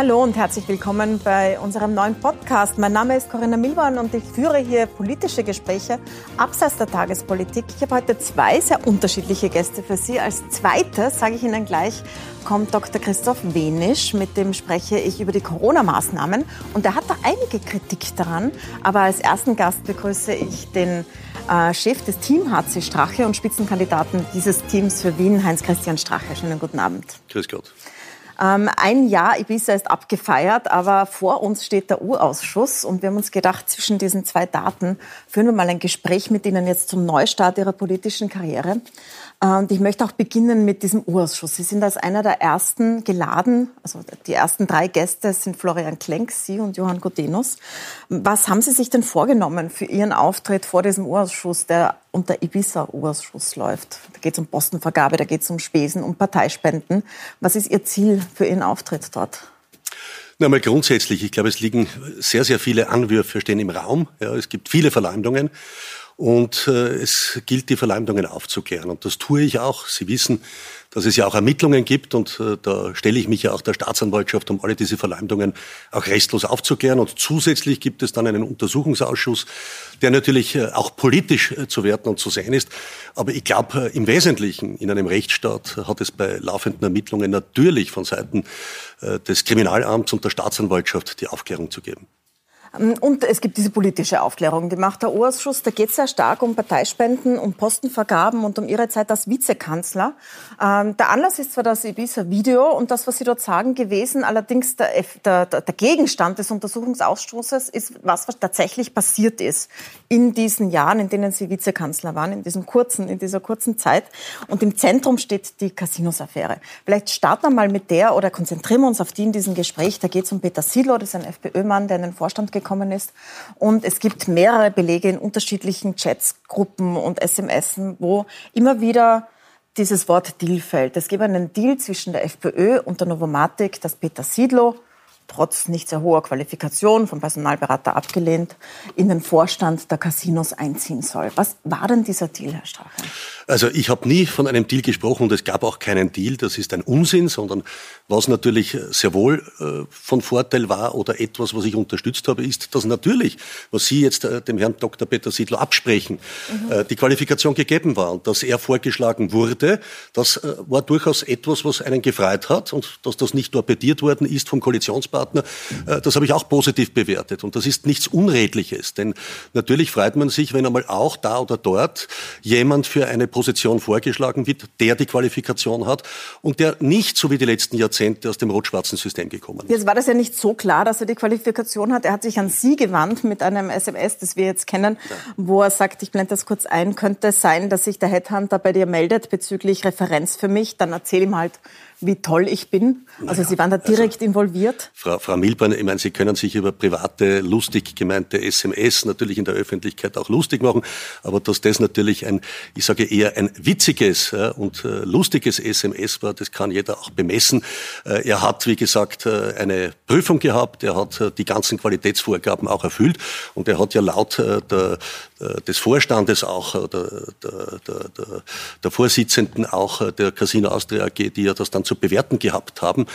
Hallo und herzlich willkommen bei unserem neuen Podcast. Mein Name ist Corinna Milborn und ich führe hier politische Gespräche abseits der Tagespolitik. Ich habe heute zwei sehr unterschiedliche Gäste für Sie. Als zweites, sage ich Ihnen gleich, kommt Dr. Christoph Wenisch. Mit dem spreche ich über die Corona-Maßnahmen und er hat da einige Kritik daran. Aber als ersten Gast begrüße ich den äh, Chef des Team HC Strache und Spitzenkandidaten dieses Teams für Wien, Heinz-Christian Strache. Schönen guten Abend. Grüß Gott. Ähm, ein Jahr Ibiza ist abgefeiert, aber vor uns steht der Urausschuss und wir haben uns gedacht, zwischen diesen zwei Daten führen wir mal ein Gespräch mit Ihnen jetzt zum Neustart Ihrer politischen Karriere. Und ich möchte auch beginnen mit diesem Urausschuss. Sie sind als einer der ersten geladen, also die ersten drei Gäste sind Florian Klenk, Sie und Johann Godenus. Was haben Sie sich denn vorgenommen für Ihren Auftritt vor diesem Urausschuss, der unter Ibiza-Urausschuss läuft? Da geht es um Postenvergabe, da geht es um Spesen, um Parteispenden. Was ist Ihr Ziel für Ihren Auftritt dort? Na, mal grundsätzlich, ich glaube, es liegen sehr, sehr viele Anwürfe stehen im Raum. Ja, es gibt viele Verleumdungen. Und äh, es gilt, die Verleumdungen aufzuklären. Und das tue ich auch. Sie wissen, dass es ja auch Ermittlungen gibt und äh, da stelle ich mich ja auch der Staatsanwaltschaft, um alle diese Verleumdungen auch restlos aufzuklären. Und zusätzlich gibt es dann einen Untersuchungsausschuss, der natürlich äh, auch politisch äh, zu werten und zu sein ist. Aber ich glaube, äh, im Wesentlichen in einem Rechtsstaat hat es bei laufenden Ermittlungen natürlich von Seiten äh, des Kriminalamts und der Staatsanwaltschaft die Aufklärung zu geben. Ähm, und es gibt diese politische Aufklärung, die macht der Ausschuss. Da geht es sehr stark um Parteispenden, um Postenvergaben und um Ihre Zeit als Vizekanzler. Ähm, der Anlass ist zwar das Ibiza-Video und das, was Sie dort sagen, gewesen. Allerdings der, der, der Gegenstand des Untersuchungsausschusses ist, was, was tatsächlich passiert ist in diesen Jahren, in denen Sie Vizekanzler waren, in diesem kurzen, in dieser kurzen Zeit. Und im Zentrum steht die Casinos-Affäre. Vielleicht starten wir mal mit der oder konzentrieren wir uns auf die in diesem Gespräch. Da geht es um Peter Siedler, das ist ein FPÖ-Mann, der in den Vorstand gekommen ist. Und es gibt mehrere Belege in unterschiedlichen Chats, Gruppen und SMS, wo immer wieder dieses Wort Deal fällt. Es gibt einen Deal zwischen der FPÖ und der Novomatic, dass Peter Siedlow trotz nicht sehr hoher Qualifikation vom Personalberater abgelehnt, in den Vorstand der Casinos einziehen soll. Was war denn dieser Deal, Herr Strache? Also ich habe nie von einem Deal gesprochen und es gab auch keinen Deal. Das ist ein Unsinn, sondern was natürlich sehr wohl äh, von Vorteil war oder etwas, was ich unterstützt habe, ist, dass natürlich, was Sie jetzt äh, dem Herrn Dr. Peter Siedler absprechen, mhm. äh, die Qualifikation gegeben war und dass er vorgeschlagen wurde, das war durchaus etwas, was einen gefreut hat und dass das nicht torpediert worden ist vom Koalitionspartner Gesprächspartner, äh, das habe ich auch positiv bewertet. Und das ist nichts Unredliches, denn natürlich freut man sich, wenn einmal auch da oder dort jemand für eine Position vorgeschlagen wird, der die Qualifikation hat und der nicht so wie die letzten Jahrzehnte aus dem rot-schwarzen System gekommen ist. Jetzt war das ja nicht so klar, dass er die Qualifikation hat. Er hat sich an Sie gewandt mit einem SMS, das wir jetzt kennen, ja. wo er sagt, ich blende das kurz ein, könnte es sein, dass sich der Headhunter bei dir meldet bezüglich Referenz für mich, dann erzähl ihm halt, wie toll ich bin. Also Sie waren da direkt also, involviert. Frau, Frau Milborn, ich meine, Sie können sich über private, lustig gemeinte SMS natürlich in der Öffentlichkeit auch lustig machen, aber dass das natürlich ein, ich sage eher ein witziges und äh, lustiges SMS war, das kann jeder auch bemessen. Äh, er hat, wie gesagt, äh, eine Prüfung gehabt, er hat die ganzen Qualitätsvorgaben auch erfüllt und er hat ja laut der, des Vorstandes auch, der, der, der, der Vorsitzenden auch der Casino Austria AG, die ja das dann zu bewerten gehabt haben,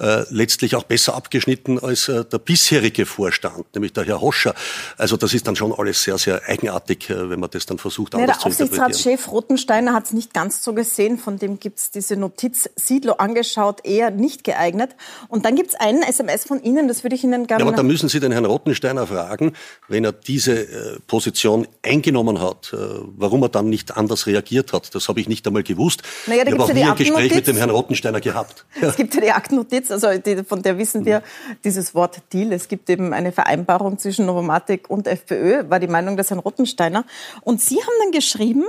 äh, letztlich auch besser abgeschnitten als äh, der bisherige Vorstand, nämlich der Herr Hoscher. Also das ist dann schon alles sehr, sehr eigenartig, äh, wenn man das dann versucht, anders ja, der zu interpretieren. Aufsichtsratschef Rottensteiner hat es nicht ganz so gesehen, von dem gibt es diese Notiz, Siedlo angeschaut, eher nicht geeignet. Und dann gibt es einen SMS von Ihnen, das würde ich Ihnen gerne... Ja, aber da müssen Sie den Herrn Rottensteiner fragen, wenn er diese äh, Position eingenommen hat, äh, warum er dann nicht anders reagiert hat. Das habe ich nicht einmal gewusst. Naja, da ich habe auch ja nie ein Gespräch mit dem Herrn Rottensteiner gehabt. Ja. Es gibt ja die Aktennotiz, also die, von der wissen wir dieses Wort Deal. Es gibt eben eine Vereinbarung zwischen Novomatic und FPÖ, war die Meinung des Herrn Rottensteiner. Und Sie haben dann geschrieben,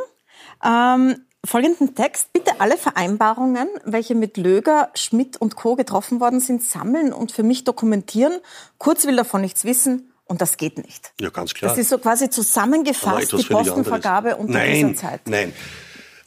ähm, folgenden Text. Bitte alle Vereinbarungen, welche mit Löger, Schmidt und Co. getroffen worden sind, sammeln und für mich dokumentieren. Kurz will davon nichts wissen. Und das geht nicht. Ja, ganz klar. Das ist so quasi zusammengefasst, die Postenvergabe unter nein, dieser Zeit. Nein,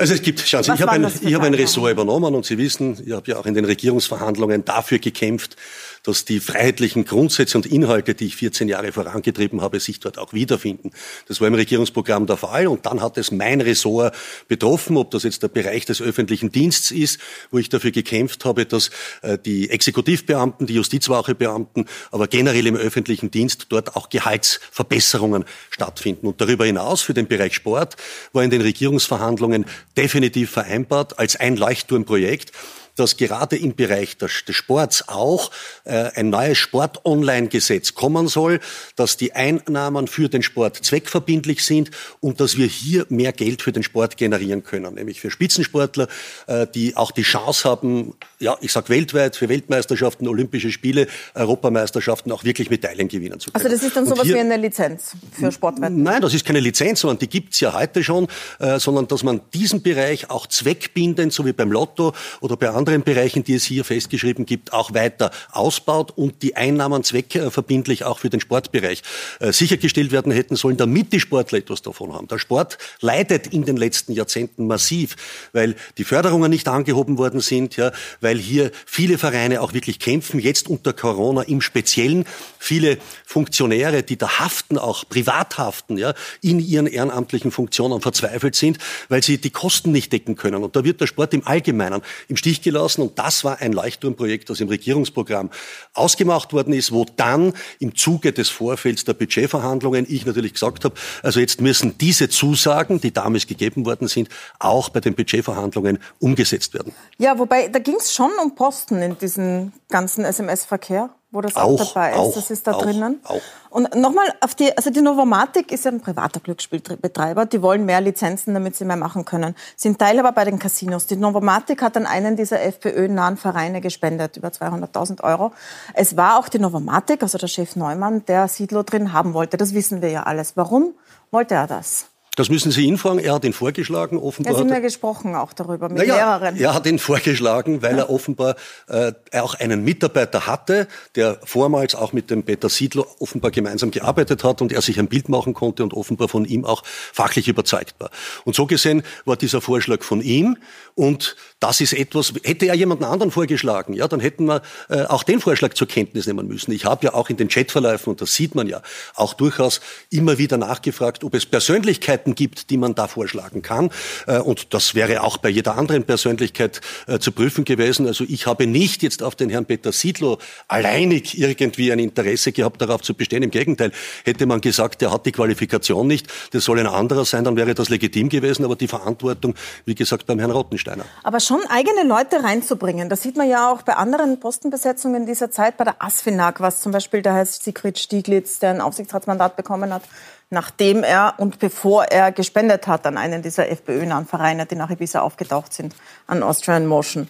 also es gibt, schauen Sie, ich habe ein, ich habe ein Ressort übernommen und Sie wissen, ich habe ja auch in den Regierungsverhandlungen dafür gekämpft, dass die freiheitlichen Grundsätze und Inhalte, die ich 14 Jahre vorangetrieben habe, sich dort auch wiederfinden. Das war im Regierungsprogramm der Fall und dann hat es mein Ressort betroffen, ob das jetzt der Bereich des öffentlichen Dienstes ist, wo ich dafür gekämpft habe, dass äh, die Exekutivbeamten, die Justizwachebeamten, aber generell im öffentlichen Dienst dort auch Gehaltsverbesserungen stattfinden. Und darüber hinaus für den Bereich Sport war in den Regierungsverhandlungen definitiv vereinbart als ein Leuchtturmprojekt, dass gerade im Bereich des, Sports auch äh, ein neues Sport-Online-Gesetz kommen soll, dass die Einnahmen für den Sport zweckverbindlich sind und dass wir hier mehr Geld für den Sport generieren können, nämlich für Spitzensportler, äh, die auch die Chance haben, ja, ich sag weltweit, für Weltmeisterschaften, Olympische Spiele, Europameisterschaften auch wirklich Medaillen gewinnen zu können. Also das ist dann sowas hier, wie eine Lizenz für Sportwetten? Nein, das ist keine Lizenz, sondern die gibt's ja heute schon, äh, sondern dass man diesen Bereich auch zweckbindend, so wie beim Lotto oder bei anderen anderen Bereichen, die es hier festgeschrieben gibt, auch weiter ausbaut und die Einnahmen zweckverbindlich auch für den Sportbereich äh, sichergestellt werden hätten sollen, damit die Sportler etwas davon haben. Der Sport leidet in den letzten Jahrzehnten massiv, weil die Förderungen nicht angehoben worden sind, ja, weil hier viele Vereine auch wirklich kämpfen, jetzt unter Corona im Speziellen. Viele Funktionäre, die da haften, auch privat haften, ja, in ihren ehrenamtlichen Funktionen verzweifelt sind, weil sie die Kosten nicht decken können. Und da wird der Sport im Allgemeinen im Stich gelassen. Und das war ein Leuchtturmprojekt, das im Regierungsprogramm ausgemacht worden ist, wo dann im Zuge des Vorfelds der Budgetverhandlungen ich natürlich gesagt habe, also jetzt müssen diese Zusagen, die damals gegeben worden sind, auch bei den Budgetverhandlungen umgesetzt werden. Ja, wobei da ging es schon um Posten in diesem ganzen SMS-Verkehr wo das auch, auch dabei ist. Auch, das ist da auch, drinnen. Auch. Und nochmal auf die, also die Novomatic ist ja ein privater Glücksspielbetreiber. Die wollen mehr Lizenzen, damit sie mehr machen können. Sind Teilhaber bei den Casinos. Die Novomatic hat an einen dieser FPÖ-nahen Vereine gespendet, über 200.000 Euro. Es war auch die Novomatic, also der Chef Neumann, der Siedler drin haben wollte. Das wissen wir ja alles. Warum wollte er das? Das müssen Sie ihn fragen. Er hat ihn vorgeschlagen. Offenbar ja, Sie haben ja gesprochen auch darüber mit naja, mehreren. Er hat ihn vorgeschlagen, weil er offenbar äh, auch einen Mitarbeiter hatte, der vormals auch mit dem Peter Siedler offenbar gemeinsam gearbeitet hat und er sich ein Bild machen konnte und offenbar von ihm auch fachlich überzeugt war. Und so gesehen war dieser Vorschlag von ihm und das ist etwas, hätte er jemanden anderen vorgeschlagen, ja, dann hätten wir äh, auch den Vorschlag zur Kenntnis nehmen müssen. Ich habe ja auch in den Chatverläufen, und das sieht man ja, auch durchaus immer wieder nachgefragt, ob es Persönlichkeiten gibt, die man da vorschlagen kann. Äh, und das wäre auch bei jeder anderen Persönlichkeit äh, zu prüfen gewesen. Also ich habe nicht jetzt auf den Herrn Peter Siedlow alleinig irgendwie ein Interesse gehabt, darauf zu bestehen. Im Gegenteil, hätte man gesagt, er hat die Qualifikation nicht, das soll ein anderer sein, dann wäre das legitim gewesen. Aber die Verantwortung, wie gesagt, beim Herrn Rottensteiner. Aber schon eigene Leute reinzubringen. Das sieht man ja auch bei anderen Postenbesetzungen dieser Zeit, bei der ASFINAG, was zum Beispiel der heißt Sigrid Stieglitz, der ein Aufsichtsratsmandat bekommen hat, nachdem er und bevor er gespendet hat an einen dieser FPÖ-nahen Vereine, die nach Ibiza aufgetaucht sind, an Austrian Motion.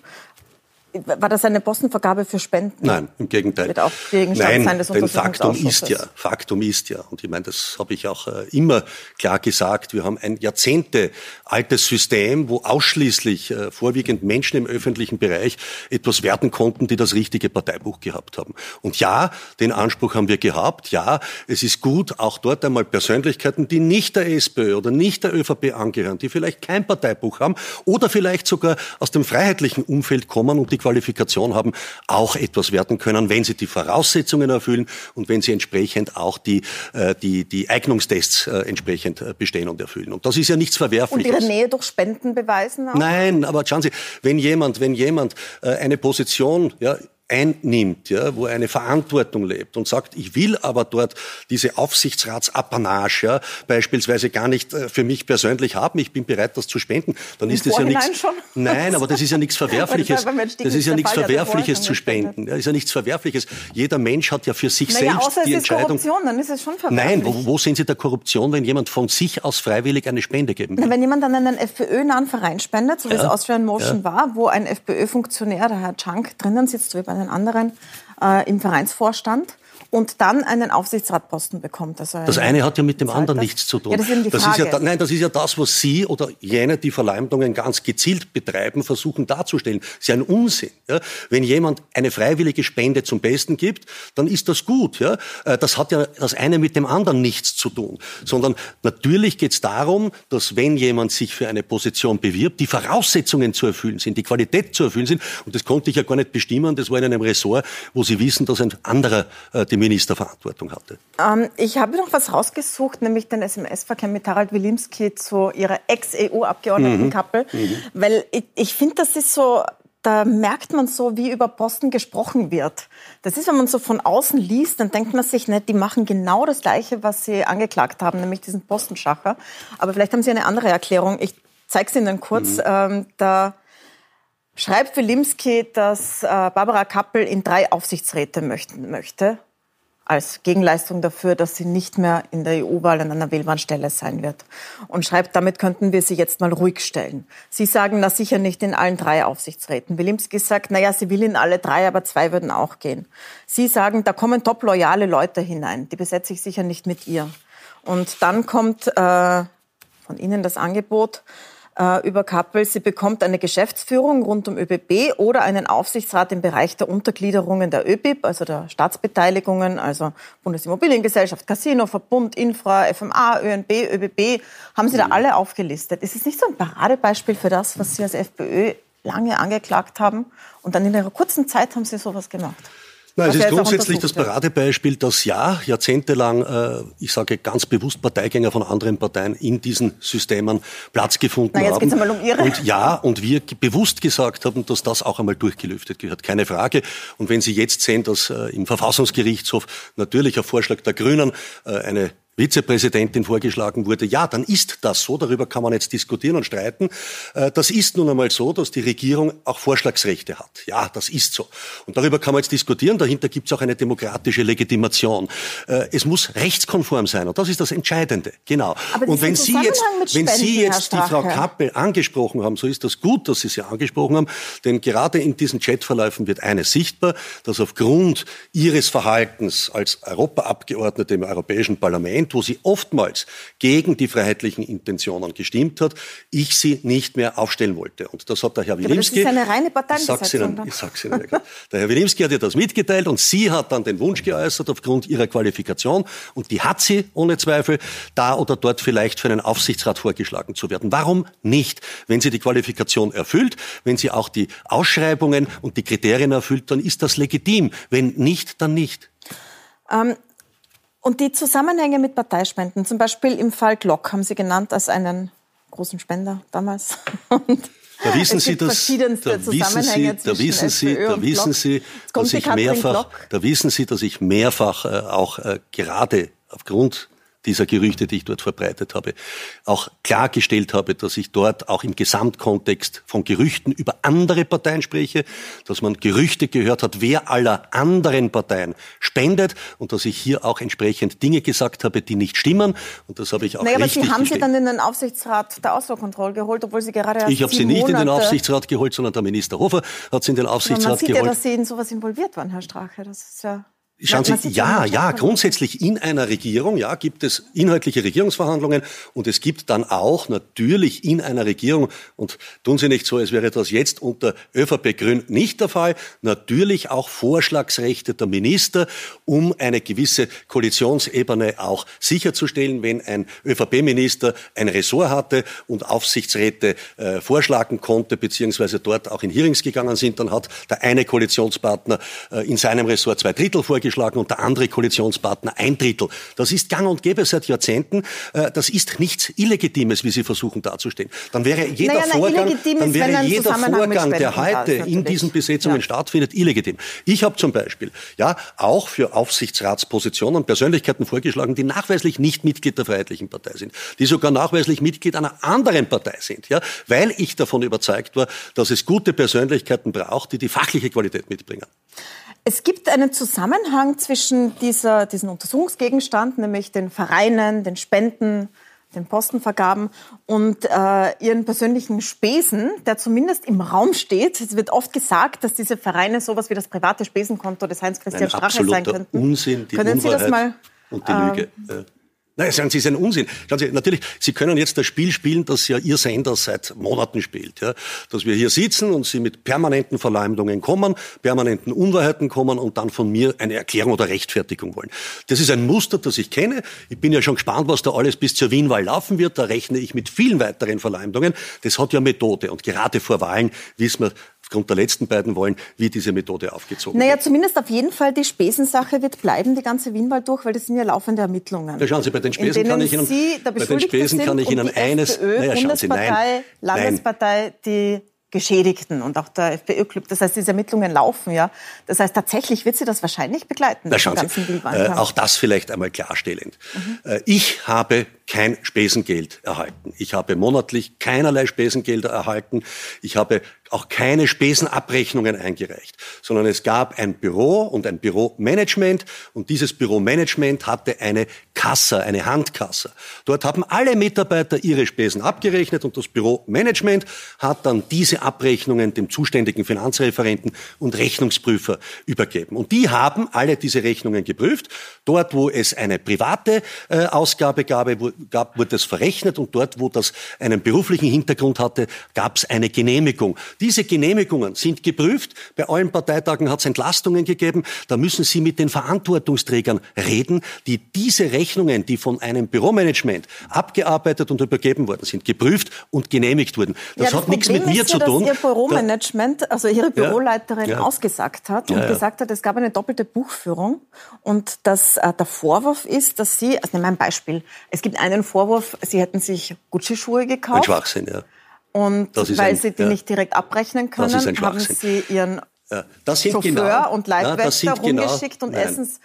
War das eine Postenvergabe für Spenden? Nein, im Gegenteil. Wird auch Gegenstand Nein, sein denn Faktum ist ja, Faktum ist ja, und ich meine, das habe ich auch äh, immer klar gesagt, wir haben ein Jahrzehnte altes System, wo ausschließlich äh, vorwiegend Menschen im öffentlichen Bereich etwas werden konnten, die das richtige Parteibuch gehabt haben. Und ja, den Anspruch haben wir gehabt. Ja, es ist gut, auch dort einmal Persönlichkeiten, die nicht der SPÖ oder nicht der ÖVP angehören, die vielleicht kein Parteibuch haben oder vielleicht sogar aus dem freiheitlichen Umfeld kommen und die Qualifikation haben, auch etwas werden können, wenn sie die Voraussetzungen erfüllen und wenn sie entsprechend auch die, äh, die, die Eignungstests äh, entsprechend äh, bestehen und erfüllen. Und das ist ja nichts Verwerfliches. Und ihre Nähe durch Spenden beweisen? Auch? Nein, aber schauen Sie, wenn jemand, wenn jemand eine Position, ja, einnimmt, ja, wo er eine Verantwortung lebt und sagt, ich will aber dort diese Aufsichtsratsapanage ja, beispielsweise gar nicht äh, für mich persönlich haben, ich bin bereit, das zu spenden, dann Im ist das ja nichts. Schon? Nein, aber das ist ja nichts Verwerfliches. das ist ja nichts Verwerfliches zu spenden. Ja, ist ja nichts Verwerfliches. Jeder Mensch hat ja für sich naja, selbst außer die es Entscheidung. Ist Korruption, dann ist es schon verwerflich. Nein, wo, wo sehen Sie der Korruption, wenn jemand von sich aus freiwillig eine Spende geben will? wenn jemand an einen FPÖ-nahen Verein spendet, so wie ja, es Austrian Motion ja. war, wo ein FPÖ-Funktionär, der Herr Chunk, drinnen sitzt, wie bei den anderen äh, im Vereinsvorstand und dann einen Aufsichtsratposten bekommt. Also das eine hat ja mit dem anderen nichts zu tun. Ja, das, ist die das Frage. ist ja, nein, das ist ja das, was Sie oder jene, die Verleumdungen ganz gezielt betreiben, versuchen darzustellen. Das ist ja ein Unsinn. Ja? Wenn jemand eine freiwillige Spende zum Besten gibt, dann ist das gut. Ja? Äh, das hat ja das eine mit dem anderen nichts zu tun. Sondern natürlich geht es darum, dass wenn jemand sich für eine Position bewirbt, die Voraussetzungen zu erfüllen sind, die Qualität zu erfüllen sind. Und das konnte ich ja gar nicht bestimmen. Das war in einem Ressort, wo Sie wissen, dass ein anderer äh, die Ministerverantwortung hatte. Ähm, ich habe noch was rausgesucht, nämlich den SMS-Verkehr mit Harald Wilimski zu Ihrer Ex-EU-Abgeordneten mhm. Kappel. Mhm. Weil ich, ich finde, das ist so da merkt man so, wie über Posten gesprochen wird. Das ist, wenn man so von außen liest, dann denkt man sich nicht, die machen genau das Gleiche, was sie angeklagt haben, nämlich diesen Postenschacher. Aber vielleicht haben Sie eine andere Erklärung. Ich zeige es Ihnen kurz. Mhm. Ähm, da schreibt Wilimski, dass äh, Barbara Kappel in drei Aufsichtsräte möchten, möchte als Gegenleistung dafür, dass sie nicht mehr in der EU-Wahl an einer Wählbahnstelle sein wird. Und schreibt, damit könnten wir sie jetzt mal ruhig stellen. Sie sagen, na sicher nicht in allen drei Aufsichtsräten. Wilimski sagt, na ja, sie will in alle drei, aber zwei würden auch gehen. Sie sagen, da kommen top loyale Leute hinein. Die besetze ich sicher nicht mit ihr. Und dann kommt äh, von Ihnen das Angebot, äh, über Kappel. Sie bekommt eine Geschäftsführung rund um ÖBB oder einen Aufsichtsrat im Bereich der Untergliederungen der ÖBIB, also der Staatsbeteiligungen, also Bundesimmobiliengesellschaft, Casino, Verbund, Infra, FMA, ÖNB, ÖBB. Haben Sie da alle aufgelistet? Ist es nicht so ein Paradebeispiel für das, was Sie als FPÖ lange angeklagt haben? Und dann in einer kurzen Zeit haben Sie sowas gemacht. Nein, es ist grundsätzlich das Paradebeispiel, dass ja jahrzehntelang, äh, ich sage ganz bewusst Parteigänger von anderen Parteien in diesen Systemen Platz gefunden Na, jetzt haben. Geht's einmal um Ihre. Und ja, und wir bewusst gesagt haben, dass das auch einmal durchgelüftet gehört, keine Frage. Und wenn Sie jetzt sehen, dass äh, im Verfassungsgerichtshof natürlich auf Vorschlag der Grünen äh, eine Vizepräsidentin vorgeschlagen wurde, ja, dann ist das so, darüber kann man jetzt diskutieren und streiten. Äh, das ist nun einmal so, dass die Regierung auch Vorschlagsrechte hat. Ja, das ist so. Und darüber kann man jetzt diskutieren, dahinter gibt es auch eine demokratische Legitimation. Äh, es muss rechtskonform sein und das ist das Entscheidende, genau. und wenn Sie jetzt, wenn Sie jetzt die Frau Kappel angesprochen haben, so ist das gut, dass Sie sie angesprochen haben, denn gerade in diesen Chatverläufen wird eines sichtbar, dass aufgrund Ihres Verhaltens als Europaabgeordnete im Europäischen Parlament Parlament, wo sie oftmals gegen die freiheitlichen Intentionen gestimmt hat, ich sie nicht mehr aufstellen wollte. Und das hat der Herr Wilimski. das ist eine reine Parteibesetzung. Ihnen. Ich sag's Ihnen der Herr Wilimski hat ihr das mitgeteilt und sie hat dann den Wunsch geäußert aufgrund ihrer Qualifikation und die hat sie ohne Zweifel da oder dort vielleicht für einen Aufsichtsrat vorgeschlagen zu werden. Warum nicht? Wenn sie die Qualifikation erfüllt, wenn sie auch die Ausschreibungen und die Kriterien erfüllt, dann ist das legitim. Wenn nicht, dann nicht. Ähm, und die Zusammenhänge mit Parteispenden, zum Beispiel im Fall Glock, haben Sie genannt als einen großen Spender damals. Und da wissen Sie, dass, da wissen Sie, da wissen Sie, da wissen Sie, dass ich mehrfach, da wissen Sie, dass ich mehrfach äh, auch äh, gerade aufgrund dieser Gerüchte, die ich dort verbreitet habe, auch klargestellt habe, dass ich dort auch im Gesamtkontext von Gerüchten über andere Parteien spreche, dass man Gerüchte gehört hat, wer aller anderen Parteien spendet und dass ich hier auch entsprechend Dinge gesagt habe, die nicht stimmen und das habe ich auch naja, richtig aber Sie haben gestellt. Sie dann in den Aufsichtsrat der Auswahlkontrolle geholt, obwohl Sie gerade Ich habe Sie nicht Monate in den Aufsichtsrat geholt, sondern der Minister Hofer hat Sie in den Aufsichtsrat geholt. Man sieht geholt. ja, dass Sie in sowas involviert waren, Herr Strache. Das ist ja Schauen Sie, ja, ja, grundsätzlich in einer Regierung, ja, gibt es inhaltliche Regierungsverhandlungen und es gibt dann auch natürlich in einer Regierung, und tun Sie nicht so, als wäre das jetzt unter ÖVP Grün nicht der Fall, natürlich auch Vorschlagsrechte der Minister, um eine gewisse Koalitionsebene auch sicherzustellen, wenn ein ÖVP-Minister ein Ressort hatte und Aufsichtsräte äh, vorschlagen konnte, beziehungsweise dort auch in Hearings gegangen sind, dann hat der eine Koalitionspartner äh, in seinem Ressort zwei Drittel vorgeschlagen vorgeschlagen und der andere Koalitionspartner ein Drittel. Das ist gang und gäbe seit Jahrzehnten. Äh, das ist nichts Illegitimes, wie Sie versuchen darzustellen. Dann wäre jeder naja, Vorgang, dann wäre jeder Vorgang, der heute in diesen Besetzungen ja. stattfindet, illegitim. Ich habe zum Beispiel ja auch für Aufsichtsratspositionen Persönlichkeiten vorgeschlagen, die nachweislich nicht Mitglied der Freiheitlichen Partei sind, die sogar nachweislich Mitglied einer anderen Partei sind, ja, weil ich davon überzeugt war, dass es gute Persönlichkeiten braucht, die die fachliche Qualität mitbringen. Es gibt einen Zusammenhang zwischen dieser, diesem Untersuchungsgegenstand, nämlich den Vereinen, den Spenden den Postenvergaben und äh, ihren persönlichen Spesen, der zumindest im Raum steht. Es wird oft gesagt, dass diese Vereine sowas wie das private Spesenkonto des Heinz-Christian Strache sein könnten. Unsinn, die Können Sie das mal und die Lüge. Ähm, Nein, sagen Sie, ist ein Unsinn. Schauen Sie, natürlich, Sie können jetzt das Spiel spielen, das ja Ihr Sender seit Monaten spielt. Ja? Dass wir hier sitzen und Sie mit permanenten Verleumdungen kommen, permanenten Unwahrheiten kommen und dann von mir eine Erklärung oder Rechtfertigung wollen. Das ist ein Muster, das ich kenne. Ich bin ja schon gespannt, was da alles bis zur Wienwahl laufen wird. Da rechne ich mit vielen weiteren Verleumdungen. Das hat ja Methode. Und gerade vor Wahlen wissen wir, aufgrund der letzten beiden wollen, wie diese Methode aufgezogen naja, wird. Naja, zumindest auf jeden Fall die Spesensache wird bleiben, die ganze Wienwahl durch, weil das sind ja laufende Ermittlungen. Ja, schauen Sie, bei den Spesen kann ich Ihnen, Sie bei den Spesen kann ich Ihnen eines, FPÖ, naja, schauen Sie, nein, Landespartei, nein. die Geschädigten und auch der FPÖ-Club. Das heißt, diese Ermittlungen laufen ja. Das heißt, tatsächlich wird sie das wahrscheinlich begleiten. Na, schauen Sie, äh, auch das vielleicht einmal klarstellend. Mhm. Äh, ich habe kein Spesengeld erhalten. Ich habe monatlich keinerlei Spesengelder erhalten. Ich habe auch keine Spesenabrechnungen eingereicht, sondern es gab ein Büro und ein Büromanagement und dieses Büromanagement hatte eine Kassa, eine Handkassa. Dort haben alle Mitarbeiter ihre Spesen abgerechnet und das Büromanagement hat dann diese Abrechnungen dem zuständigen Finanzreferenten und Rechnungsprüfer übergeben. Und die haben alle diese Rechnungen geprüft. Dort, wo es eine private äh, Ausgabe gab, gab, wurde es verrechnet und dort, wo das einen beruflichen Hintergrund hatte, gab es eine Genehmigung. Diese Genehmigungen sind geprüft. Bei allen Parteitagen hat es Entlastungen gegeben. Da müssen Sie mit den Verantwortungsträgern reden, die diese Rechnungen, die von einem Büromanagement abgearbeitet und übergeben worden sind, geprüft und genehmigt wurden. Das, ja, das hat nichts mit mir zu tun. Dass Ihr Büromanagement, also Ihre Büroleiterin, ja, ja. ausgesagt hat und gesagt hat, es gab eine doppelte Buchführung und dass äh, der Vorwurf ist, dass Sie, also nehmen wir ein Beispiel, es gibt einen Vorwurf, Sie hätten sich Gucci-Schuhe gekauft. Ein Schwachsinn, ja. Und weil ein, Sie die ja. nicht direkt abrechnen können, haben Sie Ihren ja, Chauffeur genau, und Leibwächter ja, genau- rumgeschickt genau, und nein, Essens.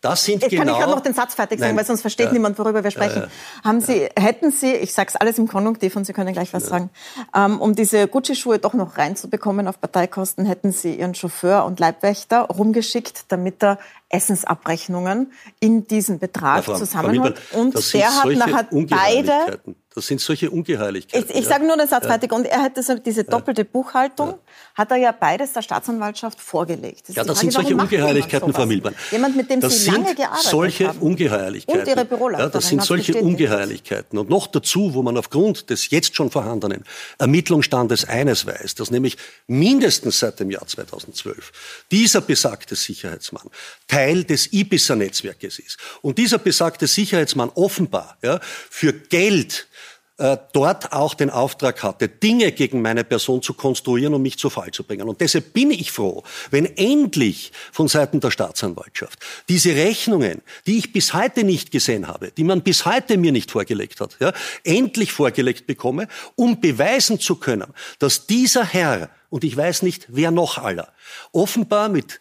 Das sind Jetzt genau, kann ich gerade noch den Satz fertig sagen, nein, weil sonst versteht ja, niemand, worüber wir sprechen. Ja, Haben Sie, hätten Sie, ich sage es alles im Konjunktiv und Sie können gleich was sagen, ähm, um diese Gucci-Schuhe doch noch reinzubekommen auf Parteikosten, hätten Sie Ihren Chauffeur und Leibwächter rumgeschickt, damit er Essensabrechnungen in diesen Betrag ja, zusammenholt. Und der hat nachher beide das sind solche Ungeheuerlichkeiten. Ich, ich sage nur den Satz fertig. Und er hat so diese doppelte Buchhaltung, ja. hat er ja beides der Staatsanwaltschaft vorgelegt. Das ja, das sind solche Ungeheuerlichkeiten, Frau Milborn. Jemand, mit dem das Sie lange gearbeitet haben. solche Ungeheuerlichkeiten. Und Ihre Büroleiterin ja, Das sind solche Ungeheuerlichkeiten. Und noch dazu, wo man aufgrund des jetzt schon vorhandenen Ermittlungsstandes eines weiß, dass nämlich mindestens seit dem Jahr 2012 dieser besagte Sicherheitsmann Teil des Ibiza-Netzwerkes ist. Und dieser besagte Sicherheitsmann offenbar ja, für Geld äh, dort auch den Auftrag hatte, Dinge gegen meine Person zu konstruieren und mich zu Fall zu bringen. Und deshalb bin ich froh, wenn endlich von Seiten der Staatsanwaltschaft diese Rechnungen, die ich bis heute nicht gesehen habe, die man bis heute mir nicht vorgelegt hat, ja, endlich vorgelegt bekomme, um beweisen zu können, dass dieser Herr, und ich weiß nicht, wer noch aller, offenbar mit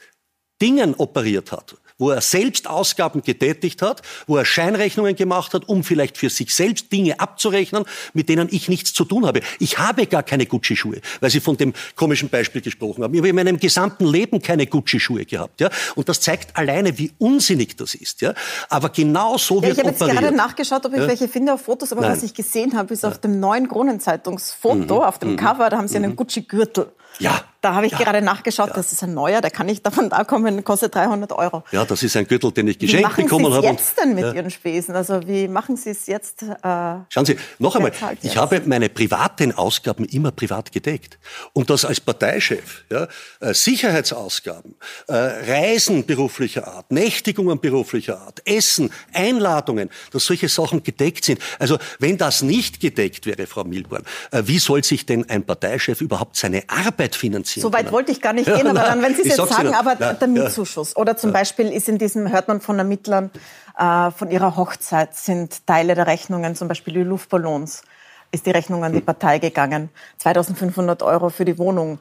Dingen operiert hat, wo er selbst Ausgaben getätigt hat, wo er Scheinrechnungen gemacht hat, um vielleicht für sich selbst Dinge abzurechnen, mit denen ich nichts zu tun habe. Ich habe gar keine Gucci-Schuhe, weil Sie von dem komischen Beispiel gesprochen haben. Ich habe in meinem gesamten Leben keine Gucci-Schuhe gehabt. Ja? Und das zeigt alleine, wie unsinnig das ist. Ja? Aber genau so ja, wird Ich habe jetzt gerade nachgeschaut, ob ich ja? welche finde auf Fotos, aber Nein. was ich gesehen habe, ist auf dem neuen Kronenzeitungsfoto, mhm. auf dem mhm. Cover, da haben Sie einen mhm. Gucci-Gürtel. Ja. Da habe ich ja, gerade nachgeschaut, ja. das ist ein neuer, der kann nicht davon da kommen, kostet 300 Euro. Ja, das ist ein Gürtel, den ich geschenkt bekommen habe. Wie machen Sie es jetzt denn mit ja. Ihren Spesen? Also wie machen Sie es jetzt? Äh, Schauen Sie, noch einmal, ich habe meine privaten Ausgaben immer privat gedeckt. Und das als Parteichef, ja, äh, Sicherheitsausgaben, äh, Reisen beruflicher Art, Nächtigungen beruflicher Art, Essen, Einladungen, dass solche Sachen gedeckt sind. Also wenn das nicht gedeckt wäre, Frau Milborn, äh, wie soll sich denn ein Parteichef überhaupt seine Arbeit finanzieren? Finanzieren. So weit wollte ich gar nicht gehen, aber dann, wenn Sie es jetzt sagen, Ihnen, aber na, der Mietzuschuss. Oder zum Beispiel ist in diesem, hört man von Ermittlern, äh, von ihrer Hochzeit sind Teile der Rechnungen, zum Beispiel die Luftballons, ist die Rechnung an die Partei gegangen. 2500 Euro für die Wohnung.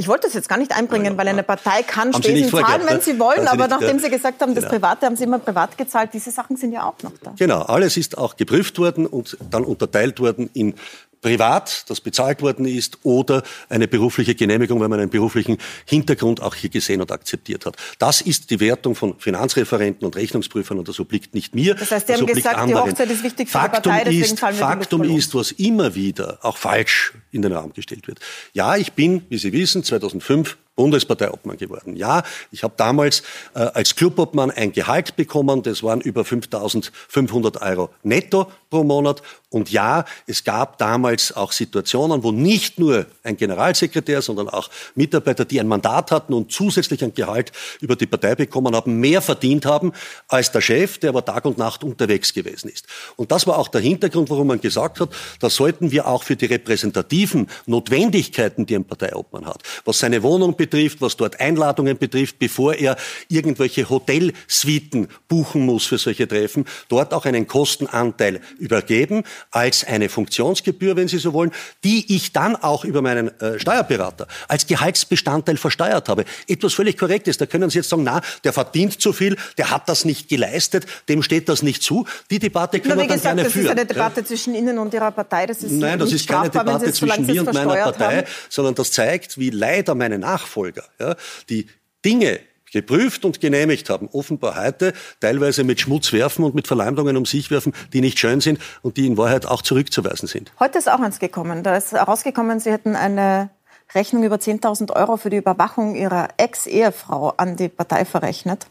Ich wollte das jetzt gar nicht einbringen, weil eine Partei kann haben Spesen zahlen, wenn sie wollen, aber nachdem Sie gesagt haben, das genau. Private haben Sie immer privat gezahlt, diese Sachen sind ja auch noch da. Genau, alles ist auch geprüft worden und dann unterteilt worden in privat, das bezahlt worden ist, oder eine berufliche Genehmigung, wenn man einen beruflichen Hintergrund auch hier gesehen und akzeptiert hat. Das ist die Wertung von Finanzreferenten und Rechnungsprüfern und das obliegt nicht mir. Das heißt, Sie haben gesagt, anderen. die Hochzeit ist wichtig für Faktum die Partei, deswegen ist, fallen wir Faktum ist, was immer wieder auch falsch in den Raum gestellt wird. Ja, ich bin, wie Sie wissen, 2005 Bundesparteiobmann geworden. Ja, ich habe damals äh, als Clubobmann ein Gehalt bekommen, das waren über 5.500 Euro netto pro Monat. Und ja, es gab damals auch Situationen, wo nicht nur ein Generalsekretär, sondern auch Mitarbeiter, die ein Mandat hatten und zusätzlich ein Gehalt über die Partei bekommen haben, mehr verdient haben als der Chef, der aber Tag und Nacht unterwegs gewesen ist. Und das war auch der Hintergrund, warum man gesagt hat, da sollten wir auch für die repräsentativen Notwendigkeiten, die ein Parteiobmann hat, was seine Wohnung betrifft, was dort Einladungen betrifft, bevor er irgendwelche Hotelsuiten buchen muss für solche Treffen, dort auch einen Kostenanteil übergeben als eine Funktionsgebühr, wenn Sie so wollen, die ich dann auch über meinen äh, Steuerberater als Gehaltsbestandteil versteuert habe. Etwas völlig korrekt ist. Da können Sie jetzt sagen, na, der verdient zu viel, der hat das nicht geleistet, dem steht das nicht zu. Die Debatte können wir dann gesagt, gerne das führen. ist eine Debatte ja. zwischen Ihnen und Ihrer Partei. Das ist Nein, das ist keine Debatte zwischen mir und meiner Partei, haben. sondern das zeigt, wie leider meine Nachfolger ja, die Dinge geprüft und genehmigt haben, offenbar heute teilweise mit Schmutz werfen und mit Verleumdungen um sich werfen, die nicht schön sind und die in Wahrheit auch zurückzuweisen sind. Heute ist auch eins gekommen. Da ist herausgekommen, Sie hätten eine Rechnung über 10.000 Euro für die Überwachung Ihrer Ex-Ehefrau an die Partei verrechnet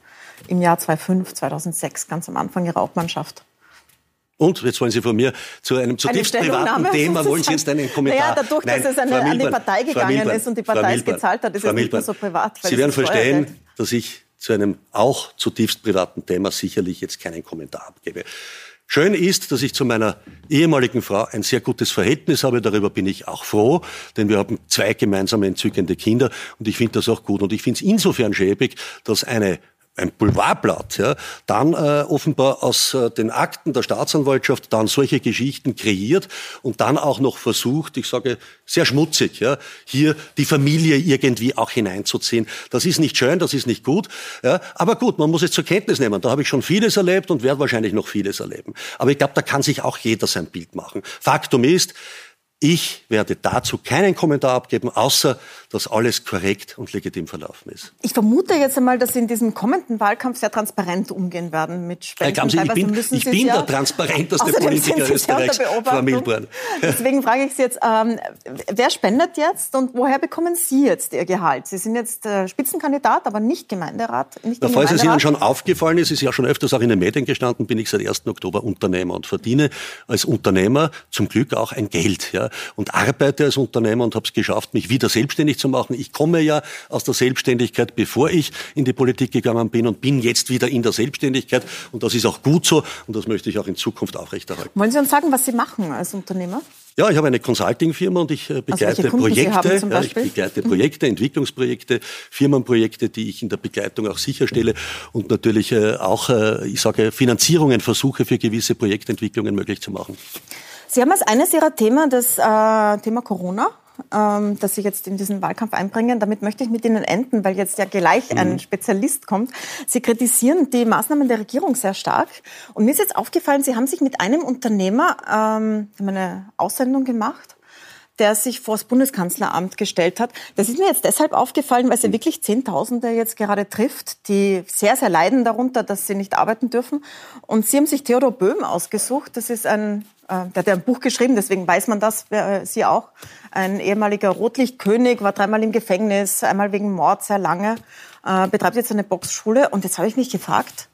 im Jahr 2005, 2006, ganz am Anfang Ihrer Obmannschaft. Und jetzt wollen Sie von mir zu einem zutiefst privaten Thema, wollen Sie jetzt einen Kommentar? Naja, dadurch, Nein, dass es eine, an die Partei gegangen ist und die Partei es gezahlt hat, ist es nicht mehr so privat. Sie werden verstehen, dass ich zu einem auch zutiefst privaten Thema sicherlich jetzt keinen Kommentar abgebe. Schön ist, dass ich zu meiner ehemaligen Frau ein sehr gutes Verhältnis habe. Darüber bin ich auch froh, denn wir haben zwei gemeinsame entzückende Kinder und ich finde das auch gut. Und ich finde es insofern schäbig, dass eine ein Boulevardblatt, ja, dann äh, offenbar aus äh, den Akten der Staatsanwaltschaft dann solche Geschichten kreiert und dann auch noch versucht, ich sage sehr schmutzig, ja, hier die Familie irgendwie auch hineinzuziehen. Das ist nicht schön, das ist nicht gut, ja, aber gut, man muss es zur Kenntnis nehmen. Da habe ich schon vieles erlebt und werde wahrscheinlich noch vieles erleben. Aber ich glaube, da kann sich auch jeder sein Bild machen. Faktum ist, ich werde dazu keinen Kommentar abgeben, außer dass alles korrekt und legitim verlaufen ist. Ich vermute jetzt einmal, dass Sie in diesem kommenden Wahlkampf sehr transparent umgehen werden mit Spenden. Glauben Sie, ich bin, ich Sie bin der transparenteste Politiker Österreichs, Frau. Milborn. Deswegen frage ich Sie jetzt, ähm, wer spendet jetzt und woher bekommen Sie jetzt Ihr Gehalt? Sie sind jetzt äh, Spitzenkandidat, aber nicht Gemeinderat. Nicht Na, falls es Ihnen schon aufgefallen ist, ist ja schon öfters auch in den Medien gestanden, bin ich seit 1. Oktober Unternehmer und verdiene als Unternehmer zum Glück auch ein Geld. Ja, und arbeite als Unternehmer und habe es geschafft, mich wieder selbstständig zu machen. Ich komme ja aus der Selbstständigkeit, bevor ich in die Politik gegangen bin und bin jetzt wieder in der Selbstständigkeit. Und das ist auch gut so und das möchte ich auch in Zukunft aufrechterhalten. Wollen Sie uns sagen, was Sie machen als Unternehmer? Ja, ich habe eine Consulting-Firma und ich äh, begleite Kunden Sie Projekte. ja, ich Beispiel? Mhm. begleite Projekte, Entwicklungsprojekte, Firmenprojekte, die ich in der Begleitung auch sicherstelle und natürlich äh, auch, äh, ich sage, Finanzierungen versuche für gewisse Projektentwicklungen möglich zu machen. Sie haben als eines Ihrer Themen das äh, Thema Corona, ähm, das Sie jetzt in diesen Wahlkampf einbringen. Damit möchte ich mit Ihnen enden, weil jetzt ja gleich Mhm. ein Spezialist kommt. Sie kritisieren die Maßnahmen der Regierung sehr stark. Und mir ist jetzt aufgefallen, Sie haben sich mit einem Unternehmer ähm, eine Aussendung gemacht der sich vor das Bundeskanzleramt gestellt hat. Das ist mir jetzt deshalb aufgefallen, weil es ja wirklich Zehntausende jetzt gerade trifft, die sehr, sehr leiden darunter, dass sie nicht arbeiten dürfen. Und Sie haben sich Theodor Böhm ausgesucht. Das ist ein, äh, der hat ja ein Buch geschrieben, deswegen weiß man das, äh, Sie auch. Ein ehemaliger Rotlichtkönig, war dreimal im Gefängnis, einmal wegen Mord sehr lange, äh, betreibt jetzt eine Boxschule. Und jetzt habe ich mich gefragt,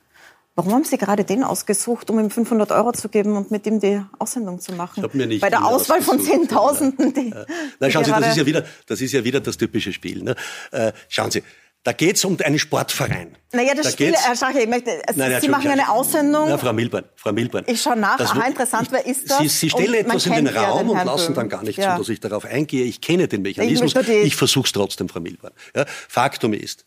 Warum haben Sie gerade den ausgesucht, um ihm 500 Euro zu geben und mit ihm die Aussendung zu machen? Ich mir nicht Bei der Auswahl von. Zehntausenden, die, Ja. Nein, schauen Sie, das ist ja wieder, das ist ja wieder das typische Spiel. Ne? Äh, schauen Sie, da geht es um einen Sportverein. Naja, das da Spiel, Herr Schache, ich möchte, also Nein, nein, Sie machen eine Aussendung. Ja, Frau Milborn, Frau Milborn. Ich schau nach. Das Aha, interessant, wer ist das? Sie, Sie stellen etwas in den kennt ja Raum den und lassen dann gar nicht Ja. zu, dass ich darauf eingehe. Ich kenne den Mechanismus. die- Ich versuche es trotzdem, Frau Milborn. Ja, Faktum ist,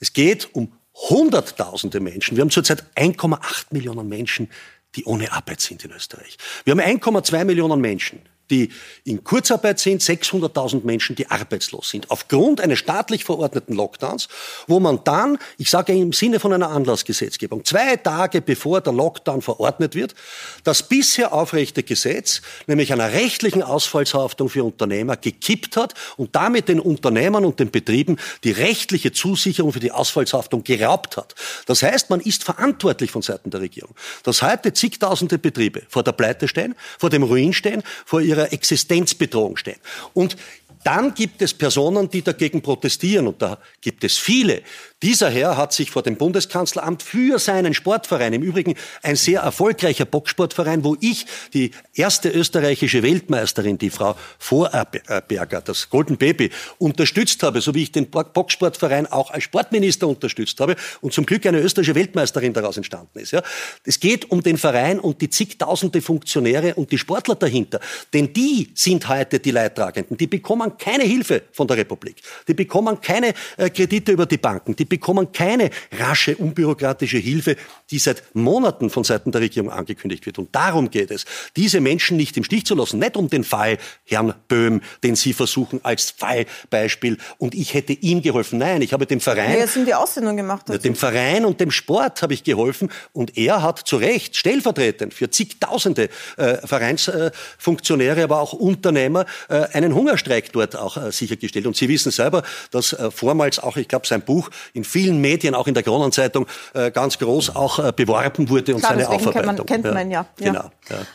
es geht um Hunderttausende Menschen. Wir haben zurzeit 1,8 Millionen Menschen, die ohne Arbeit sind in Österreich. Wir haben 1,2 Millionen Menschen, die in Kurzarbeit sind, 600.000 Menschen, die arbeitslos sind, aufgrund eines staatlich verordneten Lockdowns, wo man dann, ich sage im Sinne von einer Anlassgesetzgebung, zwei Tage bevor der Lockdown verordnet wird, das bisher aufrechte Gesetz, nämlich einer rechtlichen Ausfallshaftung für Unternehmer, gekippt hat und damit den Unternehmern und den Betrieben die rechtliche Zusicherung für die Ausfallshaftung geraubt hat. Das heißt, man ist verantwortlich von Seiten der Regierung, dass heute zigtausende Betriebe vor der Pleite stehen, vor dem Ruin stehen, vor ihrer ihrer Existenzbedrohung stehen. Und dann gibt es Personen, die dagegen protestieren, und da gibt es viele, dieser Herr hat sich vor dem Bundeskanzleramt für seinen Sportverein, im Übrigen ein sehr erfolgreicher Boxsportverein, wo ich die erste österreichische Weltmeisterin, die Frau Vorberger, das Golden Baby, unterstützt habe, so wie ich den Boxsportverein auch als Sportminister unterstützt habe und zum Glück eine österreichische Weltmeisterin daraus entstanden ist. Ja. Es geht um den Verein und die zigtausende Funktionäre und die Sportler dahinter. Denn die sind heute die Leidtragenden. Die bekommen keine Hilfe von der Republik. Die bekommen keine äh, Kredite über die Banken. Die bekommen keine rasche, unbürokratische Hilfe, die seit Monaten von Seiten der Regierung angekündigt wird. Und darum geht es, diese Menschen nicht im Stich zu lassen. Nicht um den Fall Herrn Böhm, den Sie versuchen als Fallbeispiel und ich hätte ihm geholfen. Nein, ich habe dem Verein... Ja, sind die Aussendung gemacht. Dazu. Dem Verein und dem Sport habe ich geholfen und er hat zu Recht stellvertretend für zigtausende äh, Vereinsfunktionäre, aber auch Unternehmer äh, einen Hungerstreik dort auch äh, sichergestellt. Und Sie wissen selber, dass äh, vormals auch, ich glaube, sein Buch in in vielen Medien, auch in der Kronenzeitung, äh, ganz groß auch äh, beworben wurde und Klar, seine Aufarbeitung. Kennt man, kennt man ja. ja. Genau.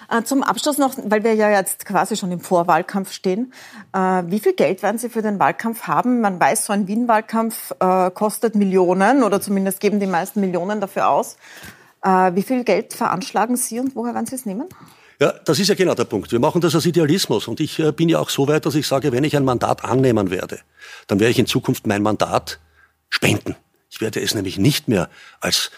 Ja. Äh, zum Abschluss noch, weil wir ja jetzt quasi schon im Vorwahlkampf stehen. Wie viel Geld werden Sie für den Wahlkampf haben? Man weiß, so ein Wien-Wahlkampf kostet Millionen oder zumindest geben die meisten Millionen dafür aus. Wie viel Geld veranschlagen Sie und woher werden Sie es nehmen? Ja, das ist ja genau der Punkt. Wir machen das als Idealismus. Und ich bin ja auch so weit, dass ich sage, wenn ich ein Mandat annehmen werde, dann werde ich in Zukunft mein Mandat spenden. Ich werde es nämlich nicht mehr als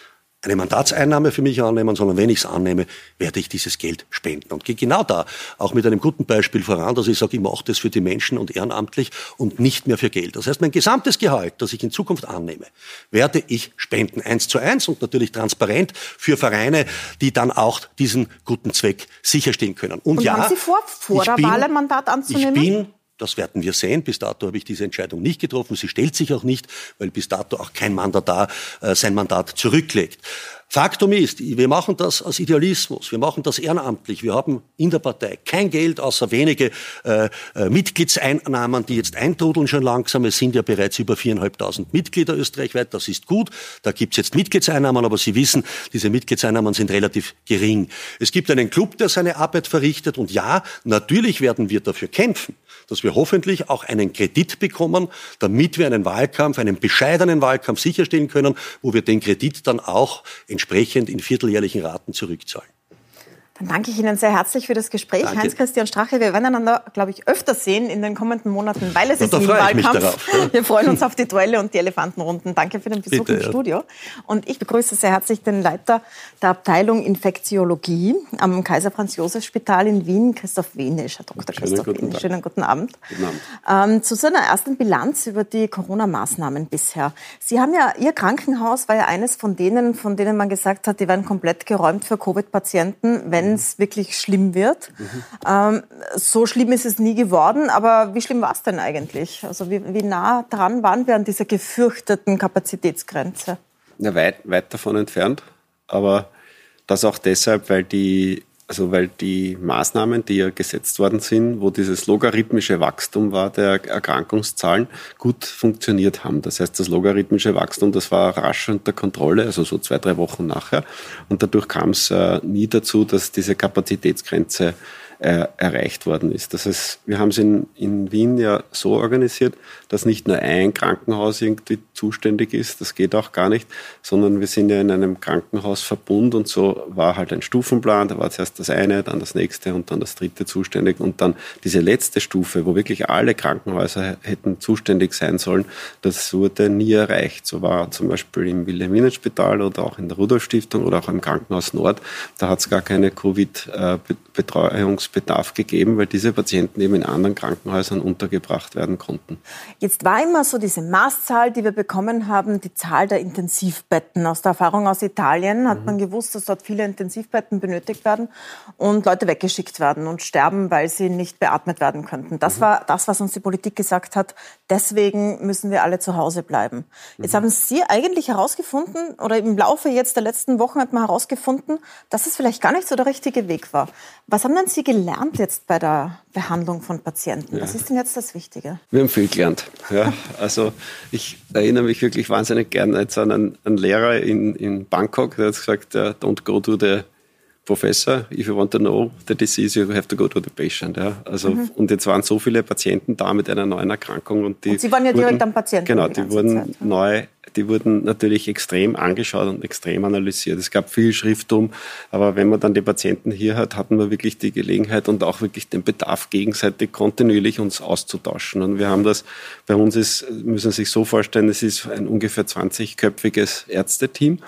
eine Mandatseinnahme für mich annehmen, sondern wenn ich es annehme, werde ich dieses Geld spenden. Und gehe genau da auch mit einem guten Beispiel voran, dass ich sage, ich mache das für die Menschen und ehrenamtlich und nicht mehr für Geld. Das heißt, mein gesamtes Gehalt, das ich in Zukunft annehme, werde ich spenden. Eins zu eins und natürlich transparent für Vereine, die dann auch diesen guten Zweck sicherstellen können. Und, und ja, haben Sie vor, vor der Wahl ein Mandat anzunehmen? Ich bin das werden wir sehen. Bis dato habe ich diese Entscheidung nicht getroffen. Sie stellt sich auch nicht, weil bis dato auch kein Mandatar äh, sein Mandat zurücklegt. Faktum ist, wir machen das aus Idealismus, wir machen das ehrenamtlich. Wir haben in der Partei kein Geld, außer wenige äh, äh, Mitgliedseinnahmen, die jetzt eintrudeln schon langsam. Es sind ja bereits über viereinhalbtausend Mitglieder österreichweit. Das ist gut. Da gibt's jetzt Mitgliedseinnahmen, aber Sie wissen, diese Mitgliedseinnahmen sind relativ gering. Es gibt einen Club, der seine Arbeit verrichtet. Und ja, natürlich werden wir dafür kämpfen, dass wir hoffentlich auch einen Kredit bekommen, damit wir einen Wahlkampf, einen bescheidenen Wahlkampf sicherstellen können, wo wir den Kredit dann auch entsprechend in vierteljährlichen Raten zurückzahlen. Dann danke ich Ihnen sehr herzlich für das Gespräch. Heinz-Christian Strache, wir werden einander, glaube ich, öfter sehen in den kommenden Monaten, weil es ist ein Wahlkampf. Wir freuen uns auf die Duelle und die Elefantenrunden. Danke für den Besuch Bitte, im. Studio. Und ich begrüße sehr herzlich den Leiter der Abteilung Infektiologie am Kaiser Franz Josef Spital in Wien, Christoph Wenisch, Herr Dr. Schönen Christoph Wenisch. Schönen guten Abend. Guten Abend. Ähm, zu seiner ersten Bilanz über die Corona-Maßnahmen bisher. Sie haben ja, Ihr Krankenhaus war ja eines von denen, von denen man gesagt hat, die werden komplett geräumt für Covid-Patienten, wenn wenn es wirklich schlimm wird. Mhm. Ähm, so schlimm ist es nie geworden, aber wie schlimm war es denn eigentlich? Also wie, wie nah dran waren wir an dieser gefürchteten Kapazitätsgrenze? Ja, weit, weit davon entfernt, aber das auch deshalb, weil die also weil die Maßnahmen, die ja gesetzt worden sind, wo dieses logarithmische Wachstum war der Erkrankungszahlen, gut funktioniert haben. Das heißt, das logarithmische Wachstum, das war rasch unter Kontrolle, also so zwei, drei Wochen nachher. Und dadurch kam es äh, nie dazu, dass diese Kapazitätsgrenze äh, erreicht worden ist. Das heißt, wir haben es in, in Wien ja so organisiert, dass nicht nur ein Krankenhaus irgendwie zuständig ist, das geht auch gar nicht, sondern wir sind ja in einem Krankenhausverbund und so war halt ein Stufenplan, da war zuerst das eine, dann das nächste und dann das dritte zuständig und dann diese letzte Stufe, wo wirklich alle Krankenhäuser hätten zuständig sein sollen, das wurde nie erreicht. So war zum Beispiel im Wilhelminenspital oder auch in der Rudolf Stiftung oder auch im Krankenhaus Nord, da hat es gar keine Covid-Betreuungs Nachwuchsbedarf gegeben, weil diese Patienten eben in anderen Krankenhäusern untergebracht werden konnten. Jetzt war immer so diese Maßzahl, die wir bekommen haben, die Zahl der Intensivbetten. Aus der Erfahrung aus Italien hat mhm. man gewusst, dass dort viele Intensivbetten benötigt werden und Leute weggeschickt werden und sterben, weil sie nicht beatmet werden könnten. Das mhm. war das, was uns die Politik gesagt hat. Deswegen müssen wir alle zu Hause bleiben. Jetzt mhm. haben Sie eigentlich herausgefunden, oder im Laufe jetzt der letzten Wochen hat man herausgefunden, dass es vielleicht gar nicht so der richtige Weg war. Was haben denn Sie gelernt jetzt bei der Behandlung von Patienten? Ja. Was ist denn jetzt das Wichtige? Wir haben viel gelernt. Ja, also ich erinnere mich wirklich wahnsinnig gerne jetzt an einen, einen Lehrer in, in Bangkok, der hat gesagt, uh, don't go to the Professor, if you want to know the disease, you have to go to the patient. Ja. Also, mhm. Und jetzt waren so viele Patienten da mit einer neuen Erkrankung. Und, die und Sie waren ja direkt am Patienten. Genau, die, die wurden Zeit. neu, die wurden natürlich extrem angeschaut und extrem analysiert. Es gab viel Schrifttum, aber wenn man dann die Patienten hier hat, hatten wir wirklich die Gelegenheit und auch wirklich den Bedarf, gegenseitig kontinuierlich uns auszutauschen. Und wir haben das, bei uns ist, müssen Sie sich so vorstellen, es ist ein ungefähr 20-köpfiges Ärzteteam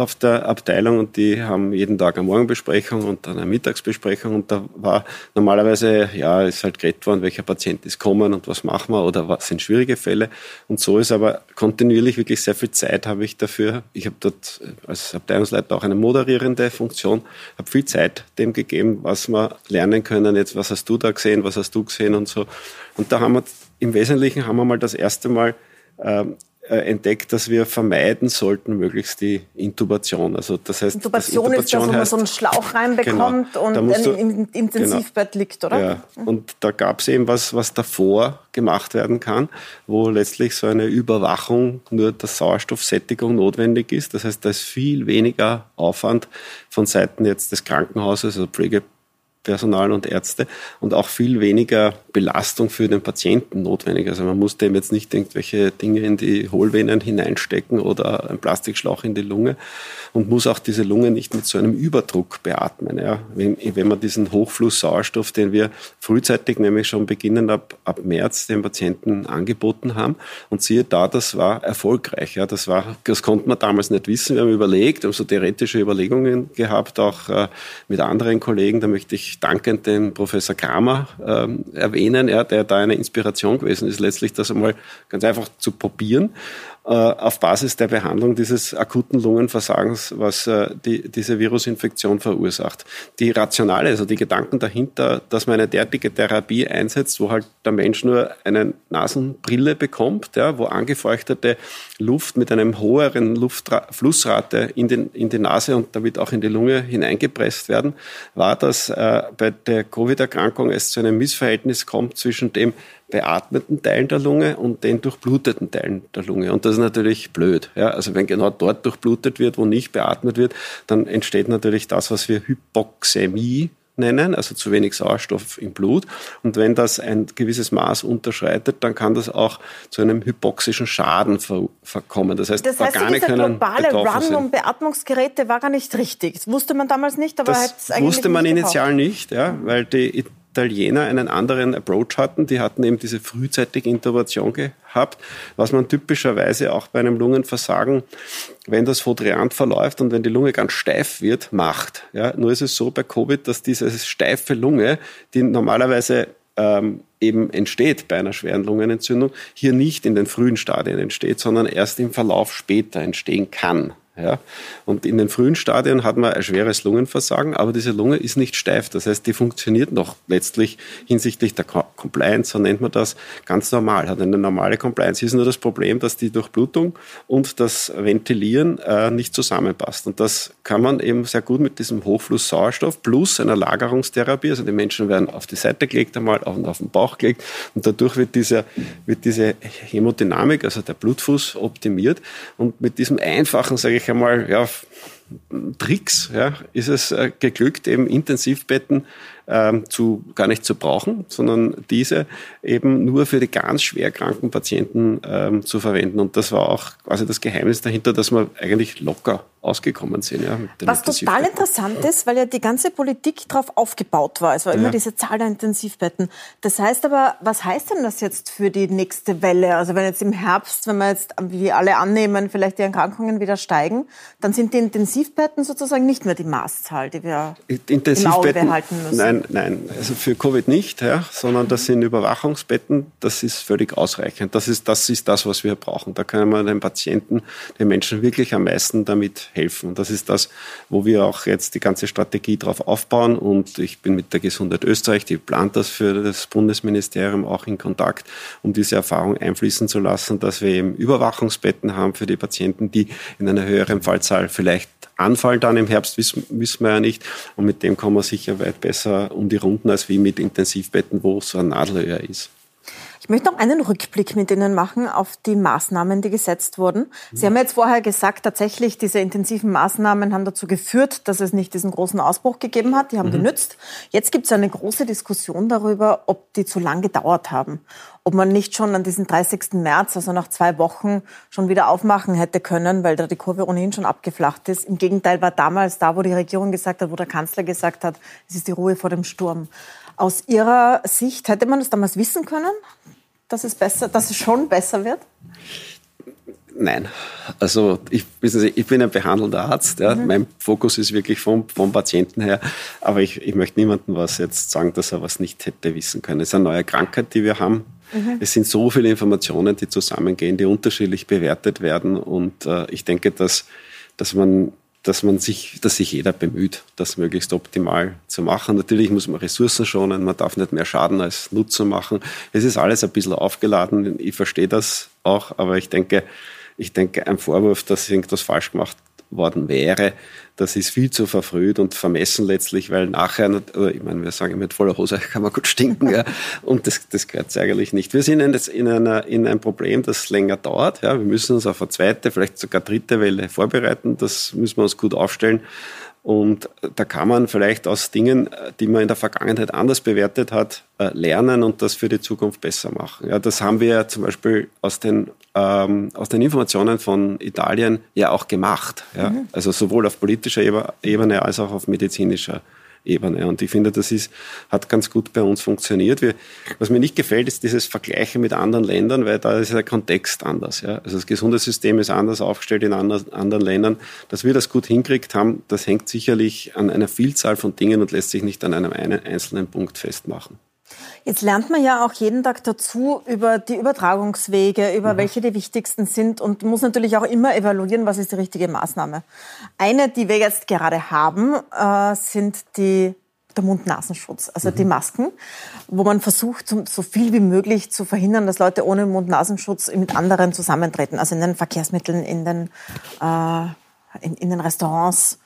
auf der Abteilung und die haben jeden Tag eine Morgenbesprechung und dann eine Mittagsbesprechung und da war normalerweise, ja, ist halt geredet worden, welcher Patient ist kommen und was machen wir oder was sind schwierige Fälle und so ist aber kontinuierlich wirklich sehr viel Zeit habe ich dafür. Ich habe dort als Abteilungsleiter auch eine moderierende Funktion, habe viel Zeit dem gegeben, was wir lernen können. Jetzt, was hast du da gesehen, was hast du gesehen und so. Und da haben wir im Wesentlichen haben wir mal das erste Mal ähm, äh, entdeckt, dass wir vermeiden sollten, möglichst die Intubation. Also das heißt, Intubation, das Intubation ist, dass man so einen Schlauch reinbekommt genau, und du, im Intensivbett genau, liegt, oder? Ja. Mhm. Und da gab es eben was, was davor gemacht werden kann, wo letztlich so eine Überwachung nur der Sauerstoffsättigung notwendig ist. Das heißt, da ist viel weniger Aufwand von Seiten jetzt des Krankenhauses, also Pflege Personal und Ärzte und auch viel weniger Belastung für den Patienten notwendig. Also man muss dem jetzt nicht irgendwelche Dinge in die Hohlvenen hineinstecken oder einen Plastikschlauch in die Lunge und muss auch diese Lunge nicht mit so einem Überdruck beatmen. Ja. Wenn, wenn man diesen Hochfluss Sauerstoff, den wir frühzeitig nämlich schon beginnend ab, ab März den Patienten angeboten haben und siehe da, das war erfolgreich. Ja. Das, war, das konnte man damals nicht wissen. Wir haben überlegt, haben so theoretische Überlegungen gehabt, auch äh, mit anderen Kollegen. Da möchte ich dankend den Professor Kramer ähm, erwähnen, ja, der da eine Inspiration gewesen ist, letztlich das einmal ganz einfach zu probieren. Äh, auf Basis der Behandlung dieses akuten Lungenversagens, was äh, die, diese Virusinfektion verursacht. Die Rationale, also die Gedanken dahinter, dass man eine derartige Therapie einsetzt, wo halt der Mensch nur eine Nasenbrille bekommt, ja, wo angefeuchtete Luft mit einem höheren Luftflussrate in, den, in die Nase und damit auch in die Lunge hineingepresst werden, war, dass äh, bei der Covid-Erkrankung es zu einem Missverhältnis kommt zwischen dem beatmeten Teilen der Lunge und den durchbluteten Teilen der Lunge. Und das ist natürlich blöd. Ja? Also wenn genau dort durchblutet wird, wo nicht beatmet wird, dann entsteht natürlich das, was wir Hypoxämie nennen, also zu wenig Sauerstoff im Blut. Und wenn das ein gewisses Maß unterschreitet, dann kann das auch zu einem hypoxischen Schaden verkommen. Das heißt, das heißt Organe dieser globale Run um Beatmungsgeräte war gar nicht richtig. Das wusste man damals nicht, aber das wusste man initial nicht, ja, weil die Italiener einen anderen Approach hatten. Die hatten eben diese frühzeitige Intubation gehabt, was man typischerweise auch bei einem Lungenversagen, wenn das Fodriant verläuft und wenn die Lunge ganz steif wird, macht. Ja, nur ist es so bei Covid, dass diese steife Lunge, die normalerweise ähm, eben entsteht bei einer schweren Lungenentzündung, hier nicht in den frühen Stadien entsteht, sondern erst im Verlauf später entstehen kann. Ja? Und in den frühen Stadien hat man ein schweres Lungenversagen, aber diese Lunge ist nicht steif. Das heißt, die funktioniert noch letztlich hinsichtlich der Compliance, so nennt man das, ganz normal, hat eine normale Compliance. Hier ist nur das Problem, dass die Durchblutung und das Ventilieren äh, nicht zusammenpasst. Und das kann man eben sehr gut mit diesem Hochfluss Sauerstoff plus einer Lagerungstherapie, also die Menschen werden auf die Seite gelegt einmal und auf den Bauch gelegt und dadurch wird diese, wird diese Hämodynamik, also der Blutfuß optimiert und mit diesem einfachen, sage ich einmal, ja, Tricks ja, ist es äh, geglückt, eben Intensivbetten ähm, zu, gar nicht zu brauchen, sondern diese eben nur für die ganz schwer kranken Patienten ähm, zu verwenden. Und das war auch quasi das Geheimnis dahinter, dass wir eigentlich locker ausgekommen sind. Ja, Was total interessant ist, weil ja die ganze Politik darauf aufgebaut war. Es war immer ja. diese Zahl der Intensivbetten. Das heißt aber, was heißt denn das jetzt für die nächste Welle? Also wenn jetzt im Herbst, wenn wir jetzt, wie alle annehmen, vielleicht die Erkrankungen wieder steigen, dann sind die Intensivbetten sozusagen nicht mehr die Maßzahl, die wir im Auge behalten müssen. Nein, nein, also für Covid nicht, ja, sondern das sind Überwachungsbetten, das ist völlig ausreichend. Das ist, das ist das, was wir brauchen. Da können wir den Patienten, den Menschen wirklich am meisten damit helfen. Und das ist das, wo wir auch jetzt die ganze Strategie drauf aufbauen. Und ich bin mit der Gesundheit Österreich, die plant das für das Bundesministerium auch in Kontakt, um diese Erfahrung einfließen zu lassen, dass wir eben Überwachungsbetten haben für die Patienten, die in einer höheren Fallzahl vielleicht anfallen dann im Herbst, wissen, wissen wir ja nicht. Und mit dem kommen wir sicher weit besser um die Runden als wie mit Intensivbetten, wo so ein Nadelöhr ist. Ich möchte noch einen Rückblick mit Ihnen machen auf die Maßnahmen, die gesetzt wurden. Sie haben jetzt vorher gesagt, tatsächlich diese intensiven Maßnahmen haben dazu geführt, dass es nicht diesen großen Ausbruch gegeben hat. Die haben mhm. genützt. Jetzt gibt es eine große Diskussion darüber, ob die zu lang gedauert haben. Ob man nicht schon an diesem 30. März, also nach zwei Wochen, schon wieder aufmachen hätte können, weil da die Kurve ohnehin schon abgeflacht ist. Im Gegenteil war damals da, wo die Regierung gesagt hat, wo der Kanzler gesagt hat, es ist die Ruhe vor dem Sturm. Aus Ihrer Sicht hätte man das damals wissen können, dass es besser, dass es schon besser wird? Nein, also ich, ich bin ein behandelnder Arzt. Ja. Mhm. Mein Fokus ist wirklich vom, vom Patienten her. Aber ich, ich möchte niemandem was jetzt sagen, dass er was nicht hätte wissen können. Es ist eine neue Krankheit, die wir haben. Mhm. Es sind so viele Informationen, die zusammengehen, die unterschiedlich bewertet werden. Und äh, ich denke, dass, dass man dass man sich, dass sich jeder bemüht, das möglichst optimal zu machen. Natürlich muss man Ressourcen schonen, man darf nicht mehr Schaden als Nutzen machen. Es ist alles ein bisschen aufgeladen. Ich verstehe das auch, aber ich denke, ich denke, ein Vorwurf, dass irgendwas falsch gemacht worden wäre, das ist viel zu verfrüht und vermessen letztlich, weil nachher, ich meine, wir sagen mit voller Hose kann man gut stinken, ja, und das, das gehört eigentlich nicht. Wir sind jetzt in, einer, in einem Problem, das länger dauert. Ja. Wir müssen uns auf eine zweite, vielleicht sogar dritte Welle vorbereiten. Das müssen wir uns gut aufstellen. Und da kann man vielleicht aus Dingen, die man in der Vergangenheit anders bewertet hat, äh, lernen und das für die Zukunft besser machen. Ja, das haben wir zum Beispiel aus den, ähm, aus den Informationen von Italien ja auch gemacht. Ja? Mhm. Also sowohl auf politischer Ebene als auch auf medizinischer Ebene. Und ich finde, das ist, hat ganz gut bei uns funktioniert. Wir, was mir nicht gefällt, ist dieses Vergleichen mit anderen Ländern, weil da ist der Kontext anders. Ja. Also das Gesundheitssystem ist anders aufgestellt in anderen, anderen Ländern. Dass wir das gut hinkriegt haben, das hängt sicherlich an einer Vielzahl von Dingen und lässt sich nicht an einem einzelnen Punkt festmachen. Jetzt lernt man ja auch jeden Tag dazu über die Übertragungswege, über mhm. welche die wichtigsten sind und muss natürlich auch immer evaluieren, was ist die richtige Maßnahme. Eine, die wir jetzt gerade haben, äh, sind die der Mund-Nasenschutz, also mhm. die Masken, wo man versucht, so viel wie möglich zu verhindern, dass Leute ohne Mund-Nasenschutz mit anderen zusammentreten, also in den Verkehrsmitteln, in den, äh, in, in den Restaurants,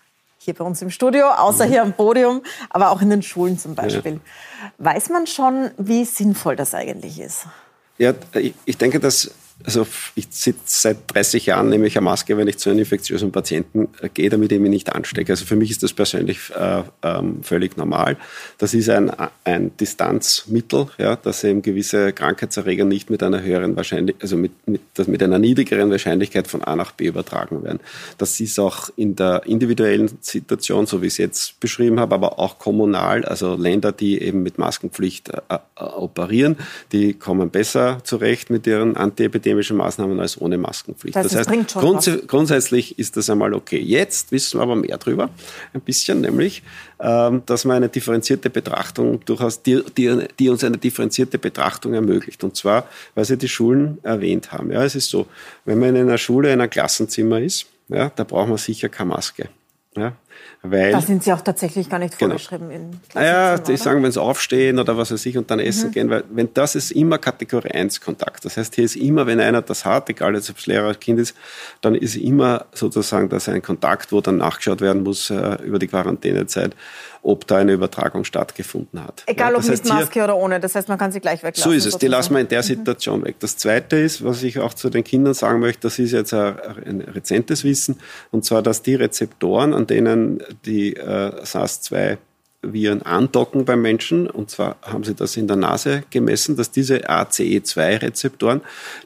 hier bei uns im Studio, außer hier am Podium, aber auch in den Schulen zum Beispiel. Ja. Weiß man schon, wie sinnvoll das eigentlich ist? Ja, ich denke, dass also ich sitze seit 30 Jahren, nehme ich eine Maske, wenn ich zu einem infektiösen Patienten äh, gehe, damit ich mich nicht anstecke. Also für mich ist das persönlich äh, ähm, völlig normal. Das ist ein, ein Distanzmittel, ja, dass eben gewisse Krankheitserreger nicht mit einer höheren Wahrscheinlichkeit, also mit, mit, mit einer niedrigeren Wahrscheinlichkeit von A nach B übertragen werden. Das ist auch in der individuellen Situation, so wie ich es jetzt beschrieben habe, aber auch kommunal, also Länder, die eben mit Maskenpflicht äh, äh operieren, die kommen besser zurecht mit ihren Antiepidemien epidemischen Maßnahmen als ohne Maskenpflicht. Das, das heißt, grunds was. grundsätzlich ist das einmal okay. Jetzt wissen wir aber mehr drüber, ein bisschen, nämlich, ähm, dass man eine differenzierte Betrachtung durchaus, die, die, die, uns eine differenzierte Betrachtung ermöglicht. Und zwar, weil Sie die Schulen erwähnt haben. Ja, es ist so, wenn man in einer Schule in einem Klassenzimmer ist, ja, da braucht man sicher keine Maske. Ja, weil, da sind Sie auch tatsächlich gar nicht genau. vorgeschrieben genau. in Ja, die sagen, wenn sie aufstehen oder was weiß ich und dann essen mhm. gehen, weil wenn das ist immer Kategorie 1 Kontakt. Das heißt, hier ist immer, wenn einer das hat, egal ob es Lehrer oder Kind ist, dann ist immer sozusagen das ein Kontakt, wo dann nachgeschaut werden muss äh, über die Quarantänezeit ob da eine Übertragung stattgefunden hat. Egal ja, ob mit Maske hier, oder ohne, das heißt, man kann sie gleich weglassen. So ist es, sozusagen. die lassen wir in der mhm. Situation mhm. weg. Das Zweite ist, was ich auch zu den Kindern sagen möchte, das ist jetzt ein, ein rezentes Wissen, und zwar, dass die Rezeptoren, an denen die äh, SARS-2 Viren andocken beim Menschen. Und zwar haben sie das in der Nase gemessen, dass diese ACE2-Rezeptoren,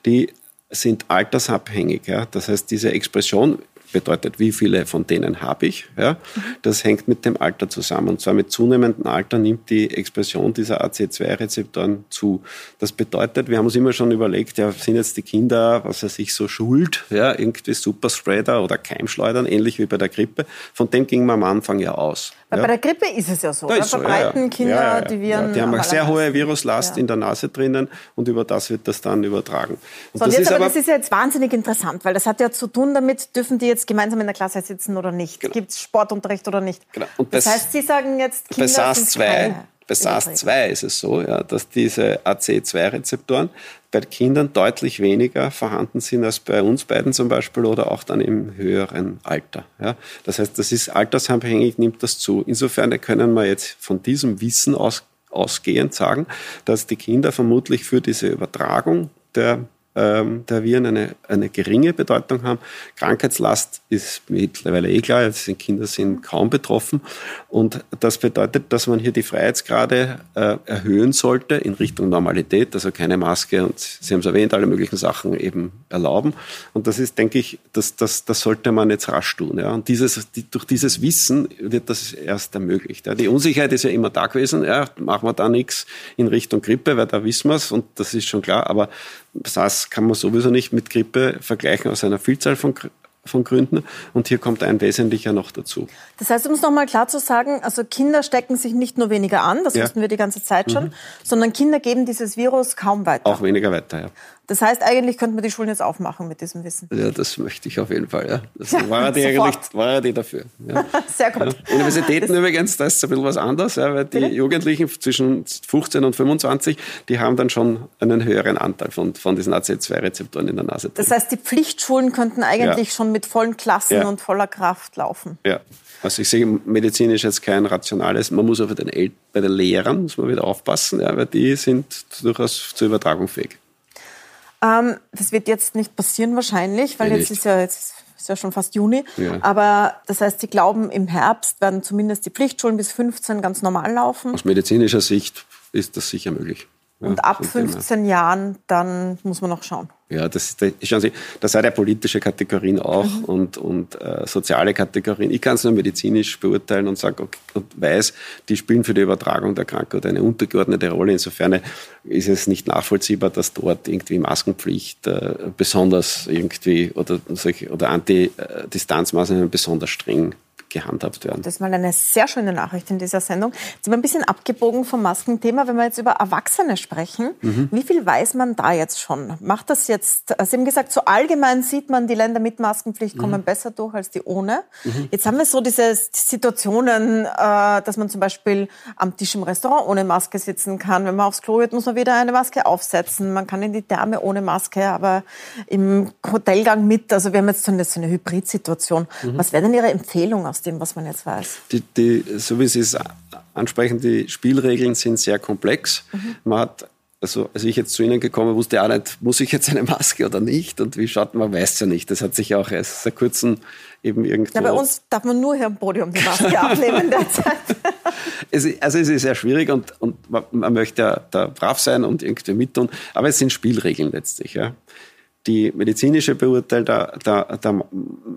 die sind altersabhängig. Ja? Das heißt, diese Expression bedeutet, wie viele von denen habe ich. Ja? Das hängt mit dem Alter zusammen. Und zwar mit zunehmendem Alter nimmt die Expression dieser AC2-Rezeptoren zu. Das bedeutet, wir haben uns immer schon überlegt, ja, sind jetzt die Kinder, was weiß ich, so schuld, ja, irgendwie Superspreader oder Keimschleudern, ähnlich wie bei der Grippe. Von dem ging man am Anfang ja aus. Weil ja. bei der Grippe ist es ja so. Da verbreiten so, Kinder die Viren. die haben eine sehr hohe Viruslast in der Nase drinnen und über das wird das dann übertragen. Und so, das, jetzt, ist aber, das ist ja jetzt wahnsinnig interessant, weil das hat ja zu tun damit, dürfen die jetzt gemeinsam in der Klasse sitzen oder nicht? Genau. Gibt es Sportunterricht oder nicht? Genau. Und das, das heißt, Sie sagen jetzt, Kinder bei SARS-2 bei SARS-2 ist es so, ja, dass diese AC2-Rezeptoren bei Kindern deutlich weniger vorhanden sind als bei uns beiden zum Beispiel oder auch dann im höheren Alter. Ja. Das heißt, das ist altersabhängig, nimmt das zu. Insofern können wir jetzt von diesem Wissen aus, ausgehend sagen, dass die Kinder vermutlich für diese Übertragung der ähm, der Viren eine, eine geringe Bedeutung haben. Krankheitslast ist mittlerweile eh klar, also Kinder sind kaum betroffen. Und das bedeutet, dass man hier die Freiheitsgrade äh, erhöhen sollte in Richtung Normalität, also keine Maske und Sie haben es erwähnt, alle möglichen Sachen eben erlauben. Und das ist, denke ich, das, das, das sollte man jetzt rasch tun. Ja. Und dieses, die, durch dieses Wissen wird das erst ermöglicht. Ja. Die Unsicherheit ist ja immer da gewesen. Ja, machen wir da nichts in Richtung Grippe, weil da wissen wir es und das ist schon klar. Aber SARS kann man sowieso nicht mit Grippe vergleichen aus einer Vielzahl von, von Gründen. Und hier kommt ein wesentlicher noch dazu. Das heißt, um es nochmal klar zu sagen, also Kinder stecken sich nicht nur weniger an, das ja. wussten wir die ganze Zeit schon, mhm. sondern Kinder geben dieses Virus kaum weiter. Auch weniger weiter, ja. Das heißt, eigentlich könnte man die Schulen jetzt aufmachen mit diesem Wissen. Ja, das möchte ich auf jeden Fall. Ja. Das war die eigentlich war die dafür. Ja. Sehr gut. Ja. Universitäten das übrigens, da ist es ein bisschen was anderes, ja, weil die Bitte? Jugendlichen zwischen 15 und 25, die haben dann schon einen höheren Anteil von, von diesen AC2-Rezeptoren in der Nase. Drin. Das heißt, die Pflichtschulen könnten eigentlich schon mit vollen Klassen und voller Kraft laufen. Ja. Also ich sehe medizinisch jetzt kein rationales, man muss aber den bei den Lehrern muss man wieder aufpassen, ja, weil die sind durchaus zur Übertragung fähig. Ähm, das wird jetzt nicht passieren wahrscheinlich, weil ja, jetzt ist ja jetzt ist ja schon fast Juni. Ja. Aber das heißt, Sie glauben, im Herbst werden zumindest die Pflichtschulen bis 15 ganz normal laufen? Aus medizinischer Sicht ist das sicher möglich. Und ja, ab 15 Jahren, dann muss man noch schauen. Ja, das, das, schauen Sie, das hat ja politische Kategorien auch mhm. und, und äh, soziale Kategorien. Ich kann es nur medizinisch beurteilen und sage okay, und weiß, die spielen für die Übertragung der Krankheit eine untergeordnete Rolle. Insofern ist es nicht nachvollziehbar, dass dort irgendwie Maskenpflicht äh, besonders irgendwie oder, oder Anti-Distanzmaßnahmen besonders streng gehandhabt werden. Das ist mal eine sehr schöne Nachricht in dieser Sendung. Jetzt sind wir ein bisschen abgebogen vom Maskenthema. Wenn wir jetzt über Erwachsene sprechen, mhm. wie viel weiß man da jetzt schon? Macht das jetzt, Sie haben gesagt, so allgemein sieht man, die Länder mit Maskenpflicht mhm. kommen besser durch als die ohne. Mhm. Jetzt haben wir so diese Situationen, äh, dass man zum Beispiel am Tisch im Restaurant ohne Maske sitzen kann. Wenn man aufs Klo geht, muss man wieder eine Maske aufsetzen. Man kann in die Therme ohne Maske, aber im Hotelgang mit. Also wir haben jetzt so eine, so eine Hybridsituation. Mhm. Was wäre denn Ihre Empfehlung aus aus dem, was man jetzt weiß? Die, die, so wie Sie es ansprechen, die Spielregeln sind sehr komplex. Mhm. Man hat also als ich jetzt zu Ihnen gekommen wusste ich auch nicht, muss ich jetzt eine Maske oder nicht? Und wie schaut man, weiß ja nicht. Das hat sich auch erst seit kurzem eben irgendwo... Ja, bei uns darf man nur hier am Podium die Maske abnehmen derzeit. es, also es ist sehr schwierig und, und man möchte ja da brav sein und irgendwie mittun. Aber es sind Spielregeln letztlich. Ja. Die medizinische Beurteilung der, der, der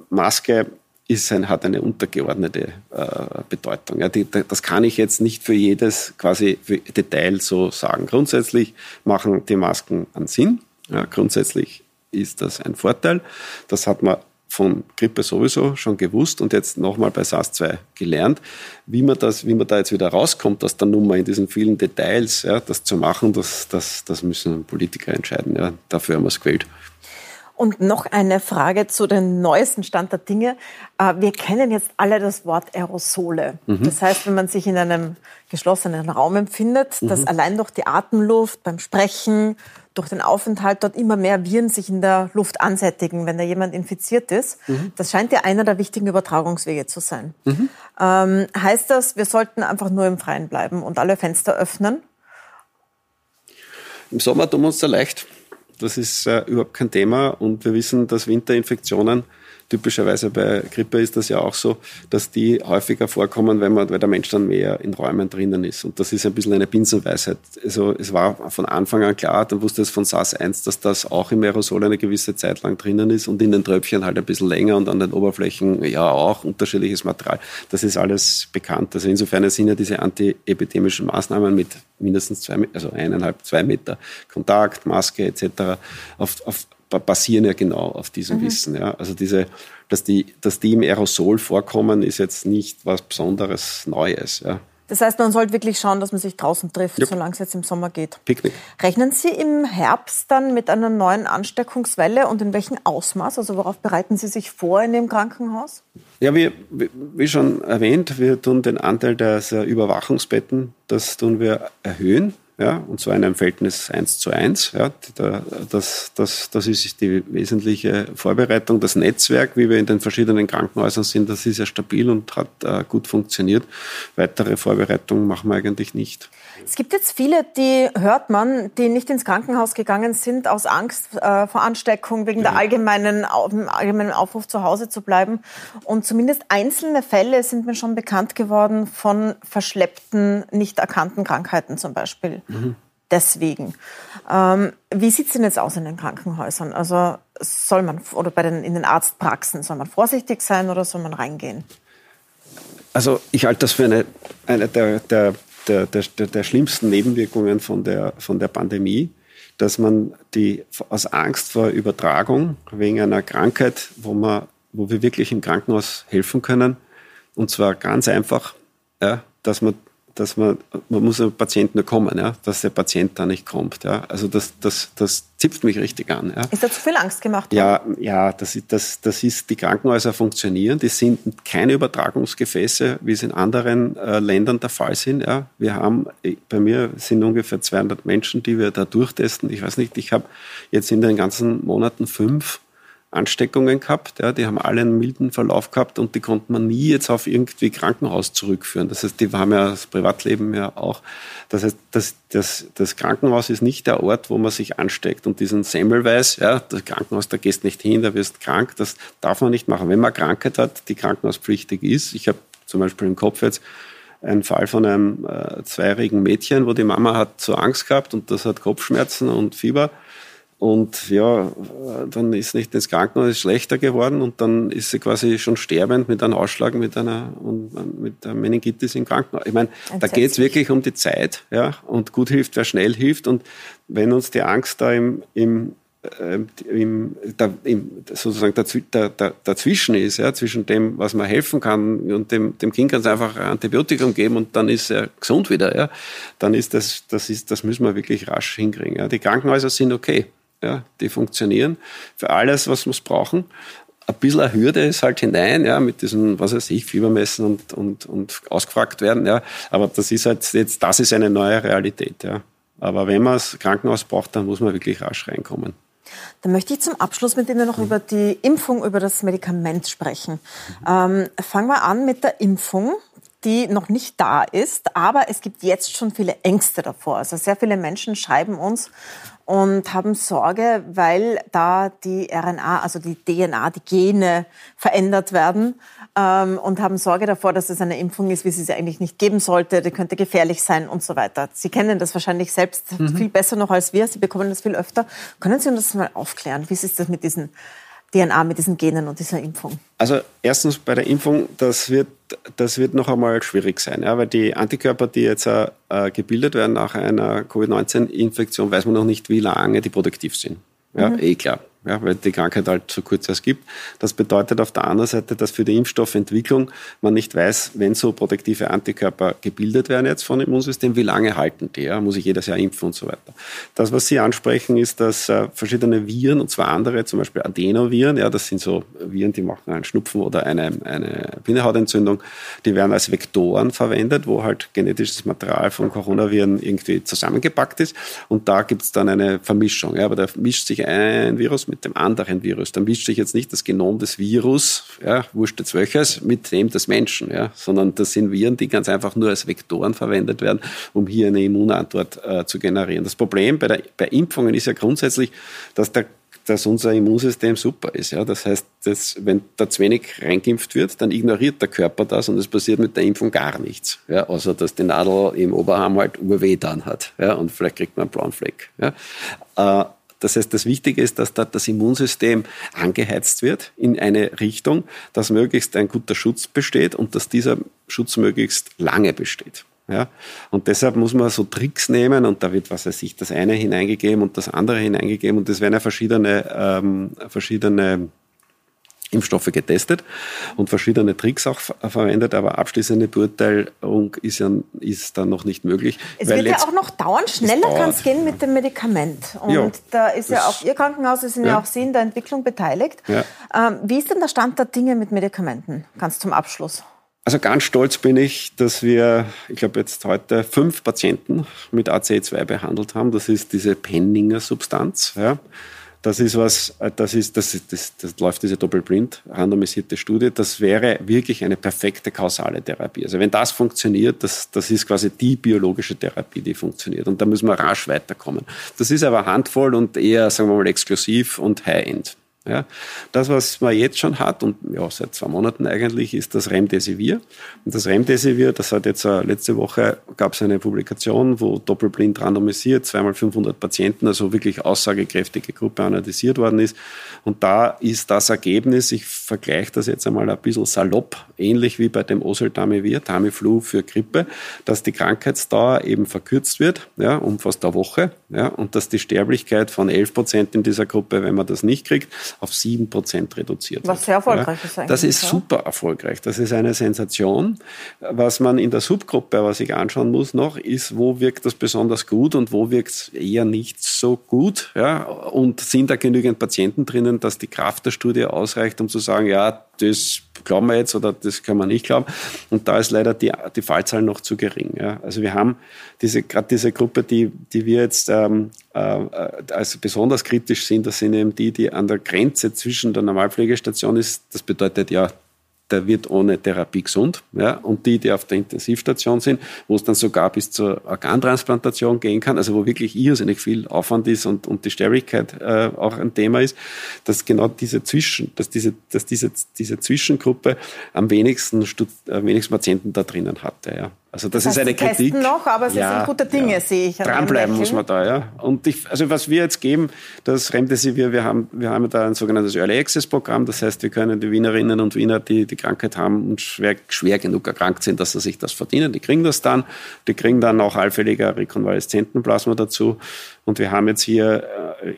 Maske ist ein, hat eine untergeordnete äh, Bedeutung. Ja, die, das kann ich jetzt nicht für jedes quasi für Detail so sagen. Grundsätzlich machen die Masken einen Sinn. Ja, grundsätzlich ist das ein Vorteil. Das hat man von Grippe sowieso schon gewusst und jetzt nochmal bei SARS-2 gelernt. Wie man, das, wie man da jetzt wieder rauskommt aus der Nummer in diesen vielen Details, ja, das zu machen, das, das, das müssen Politiker entscheiden. Ja. Dafür haben wir es gewählt. Und noch eine Frage zu den neuesten Stand der Dinge. Äh, wir kennen jetzt alle das Wort Aerosole. Mhm. Das heißt, wenn man sich in einem geschlossenen Raum empfindet, mhm. dass allein durch die Atemluft, beim Sprechen, durch den Aufenthalt dort immer mehr Viren sich in der Luft ansättigen, wenn da jemand infiziert ist. Mhm. Das scheint ja einer der wichtigen Übertragungswege zu sein. Mhm. Ähm, heißt das, wir sollten einfach nur im Freien bleiben und alle Fenster öffnen? Im Sommer tun wir uns da leicht. Das ist äh, überhaupt kein Thema. Und wir wissen, dass Winterinfektionen typischerweise bei Grippe ist das ja auch so, dass die häufiger vorkommen, wenn man, weil der Mensch dann mehr in Räumen drinnen ist. Und das ist ein bisschen eine Binsenweisheit. Also es war von Anfang an klar, dann wusste es von SARS 1, dass das auch im Aerosol eine gewisse Zeit lang drinnen ist und in den Tröpfchen halt ein bisschen länger und an den Oberflächen ja auch unterschiedliches Material. Das ist alles bekannt. Also insofern sind ja diese antiepidemischen Maßnahmen mit mindestens zwei, also eineinhalb, zwei Meter Kontakt, Maske etc. auf, auf basieren ja genau auf diesem mhm. Wissen. Ja. Also diese, dass die, dass die im Aerosol vorkommen, ist jetzt nicht was Besonderes Neues. Ja. Das heißt, man sollte wirklich schauen, dass man sich draußen trifft, ja. solange es jetzt im Sommer geht. Picknick. Rechnen Sie im Herbst dann mit einer neuen Ansteckungswelle und in welchem Ausmaß? Also worauf bereiten Sie sich vor in dem Krankenhaus? Ja, wie, wie schon erwähnt, wir tun den Anteil der Überwachungsbetten, das tun wir erhöhen ja, und zwar in einem Verhältnis 1 zu 1. Ja, das, das, das ist die wesentliche Vorbereitung. Das Netzwerk, wie wir in den verschiedenen Krankenhäusern sind, das ist ja stabil und hat äh, gut funktioniert. Weitere Vorbereitungen machen wir eigentlich nicht. Es gibt jetzt viele, die hört man, die nicht ins Krankenhaus gegangen sind aus Angst äh, vor Ansteckung, wegen ja. der allgemeinen, allgemeinen Aufruf zu Hause zu bleiben. Und zumindest einzelne Fälle sind mir schon bekannt geworden von verschleppten, nicht erkannten Krankheiten zum Beispiel. Mhm. Deswegen. Ähm, wie sieht es denn jetzt aus in den Krankenhäusern? Also soll man, oder bei den, in den Arztpraxen, soll man vorsichtig sein oder soll man reingehen? Also ich halte das für eine, eine der, der der, der, der schlimmsten Nebenwirkungen von der, von der Pandemie, dass man die aus Angst vor Übertragung wegen einer Krankheit, wo, man, wo wir wirklich im Krankenhaus helfen können, und zwar ganz einfach, ja, dass man dass man, man muss ein Patient nur kommen, ja, dass der Patient da nicht kommt. Ja. Also das, das, das zipft mich richtig an. Ja. Ist da zu viel Angst gemacht worden? Ja, ja das, das, das ist, die Krankenhäuser funktionieren, die sind keine Übertragungsgefäße, wie es in anderen äh, Ländern der Fall sind. Ja. Wir haben, bei mir sind ungefähr 200 Menschen, die wir da durchtesten. Ich weiß nicht, ich habe jetzt in den ganzen Monaten fünf Ansteckungen gehabt. Ja, die haben alle einen milden Verlauf gehabt und die konnte man nie jetzt auf irgendwie Krankenhaus zurückführen. Das heißt, die haben ja das Privatleben ja auch. Das heißt, das, das, das Krankenhaus ist nicht der Ort, wo man sich ansteckt. Und diesen Semmelweis, ja, das Krankenhaus, da gehst nicht hin, da wirst krank, das darf man nicht machen. Wenn man Krankheit hat, die krankenhauspflichtig ist, ich habe zum Beispiel im Kopf jetzt einen Fall von einem äh, zweijährigen Mädchen, wo die Mama hat so Angst gehabt und das hat Kopfschmerzen und Fieber und ja, dann ist nicht ins Krankenhaus, ist schlechter geworden und dann ist sie quasi schon sterbend mit einem Ausschlag, mit einer, mit einer Meningitis im Krankenhaus. Ich meine, da geht es wirklich um die Zeit, ja, und gut hilft, wer schnell hilft. Und wenn uns die Angst da im, im, äh, im, da, im sozusagen dazwischen ist, ja, zwischen dem, was man helfen kann und dem, dem Kind kann es einfach ein Antibiotikum geben und dann ist er gesund wieder, ja, dann ist das, das ist, das müssen wir wirklich rasch hinkriegen. Ja. Die Krankenhäuser sind okay ja, die funktionieren für alles, was wir brauchen. Ein bisschen eine Hürde ist halt hinein, ja, mit diesen, was weiß ich, Fiebermessen und, und, und ausgefragt werden, ja. Aber das ist halt jetzt, das ist eine neue Realität, ja. Aber wenn man das Krankenhaus braucht, dann muss man wirklich rasch reinkommen. Dann möchte ich zum Abschluss mit Ihnen noch mhm. über die Impfung, über das Medikament sprechen. Ähm, fangen wir an mit der Impfung die noch nicht da ist, aber es gibt jetzt schon viele Ängste davor. Also sehr viele Menschen schreiben uns und haben Sorge, weil da die RNA, also die DNA, die Gene verändert werden ähm, und haben Sorge davor, dass es eine Impfung ist, wie sie sie eigentlich nicht geben sollte, die könnte gefährlich sein und so weiter. Sie kennen das wahrscheinlich selbst mhm. viel besser noch als wir, Sie bekommen das viel öfter. Können Sie uns das mal aufklären? Wie ist das mit diesen DNA, mit diesen Genen und dieser Impfung? Also erstens bei der Impfung, das wird, das wird noch einmal schwierig sein, ja, weil die Antikörper, die jetzt äh, gebildet werden nach einer Covid-19-Infektion, weiß man noch nicht, wie lange die produktiv sind. Ja, mhm. eh klar ja, weil die Krankheit halt so kurz erst gibt. Das bedeutet auf der anderen Seite, dass für die Impfstoffentwicklung man nicht weiß, wenn so protektive Antikörper gebildet werden jetzt von dem Immunsystem, wie lange halten die? Ja? Muss ich jedes Jahr impfen und so weiter. Das, was Sie ansprechen, ist, dass äh, verschiedene Viren, und zwar andere, zum Beispiel Adenoviren, ja, das sind so Viren, die machen einen Schnupfen oder eine, eine Bindehautentzündung, die werden als Vektoren verwendet, wo halt genetisches Material von Coronaviren irgendwie zusammengepackt ist. Und da gibt es dann eine Vermischung. Ja, aber da mischt sich ein Virus mit dem anderen Virus. Dann mischt sich jetzt nicht das Genom des Virus, ja, wurscht jetzt welches, mit dem des Menschen, ja, sondern das sind Viren, die ganz einfach nur als Vektoren verwendet werden, um hier eine Immunantwort äh, zu generieren. Das Problem bei, der, bei Impfungen ist ja grundsätzlich, dass der dass unser Immunsystem super ist. Ja? Das heißt, dass, wenn da zu wenig reingeimpft wird, dann ignoriert der Körper das und es passiert mit der Impfung gar nichts. Ja? Außer, dass die Nadel im Oberarm halt Urweh dann hat. Ja? Und vielleicht kriegt man einen blauen Fleck. Ja? Äh, das heißt, das Wichtige ist, dass da das Immunsystem angeheizt wird in eine Richtung, dass möglichst ein guter Schutz besteht und dass dieser Schutz möglichst lange besteht. Ja? Und deshalb muss man so Tricks nehmen und da wird, was weiß ich, das eine hineingegeben und das andere hineingegeben und es werden ja verschiedene, ähm, verschiedene Impfstoffe getestet und verschiedene Tricks auch verwendet, aber abschließende Beurteilung ist ja ist dann noch nicht möglich. Es wird ja auch noch dauern, schneller kann es gehen mit dem Medikament. Und ja, da ist ja auch Ihr Krankenhaus, es sind ja. ja. auch Sie in der Entwicklung beteiligt. Ja. Ähm, wie ist denn der Stand der Dinge mit Medikamenten? Ganz zum Abschluss. Also ganz stolz bin ich, dass wir, ich glaube jetzt heute fünf Patienten mit ACE2 behandelt haben. Das ist diese Penninger Substanz. Ja. Das ist was, äh, das ist, das, das, das läuft diese doppelblind randomisierte Studie. Das wäre wirklich eine perfekte kausale Therapie. Also wenn das funktioniert, das, das ist quasi die biologische Therapie, die funktioniert. Und da müssen wir rasch weiterkommen. Das ist aber handvoll und eher, sagen wir mal, exklusiv und High-End. Ja, das, was man jetzt schon hat und ja, seit zwei Monaten eigentlich, ist das Remdesivir. Und das Remdesivir, das hat jetzt äh, letzte Woche gab es eine Publikation, wo doppelblind randomisiert, zweimal 500 Patienten, also wirklich aussagekräftige Gruppe analysiert worden ist. Und da ist das Ergebnis, ich vergleiche das jetzt einmal ein bisschen salopp, ähnlich wie bei dem Oseltamivir, Tamiflu für Grippe, dass die Krankheitsdauer eben verkürzt wird, ja, um fast eine Woche, ja, und dass die Sterblichkeit von 11 Prozent in dieser Gruppe, wenn man das nicht kriegt, auf 7% reduziert Was sehr erfolgreich ist eigentlich. Das ist super erfolgreich. Das ist eine Sensation. Was man in der Subgruppe aber sich anschauen muss noch, ist, wo wirkt das besonders gut und wo wirkt es eher nicht so gut. Ja? Und sind da genügend Patienten drinnen, dass die Kraft der Studie ausreicht, um zu sagen, ja, das glauben wir jetzt oder das können wir nicht glauben. Und da ist leider die, die Fallzahl noch zu gering. Ja. Also wir haben diese, gerade diese Gruppe, die, die wir jetzt ähm, äh, als besonders kritisch sind, das sind eben die, die an der Grenze zwischen der Normalpflegestation ist. Das bedeutet ja der wird ohne Therapie gesund. Ja? Und die, die auf der Intensivstation sind, wo es dann sogar bis zur Organtransplantation gehen kann, also wo wirklich irrsinnig viel Aufwand ist und, und die Sterblichkeit äh, auch ein Thema ist, dass genau diese Zwischen, dass diese, dass diese, diese Zwischengruppe am wenigsten, am wenigsten Patienten da drinnen hatte. Ja? Also das, das heißt, ist eine Kritik. Noch, aber Sie ja, sind gute Dinge, ja. sehe ich. Dranbleiben muss man da, ja. Und ich, also was wir jetzt geben, das Remdesivir, wir haben, wir haben da ein sogenanntes Early Access Programm. Das heißt, wir können die Wienerinnen und Wiener, die die Krankheit haben und schwer, schwer genug erkrankt sind, dass sie sich das verdienen, die kriegen das dann. Die kriegen dann auch allfälliger Rekonvaleszentenplasma dazu. Und wir haben jetzt hier, äh,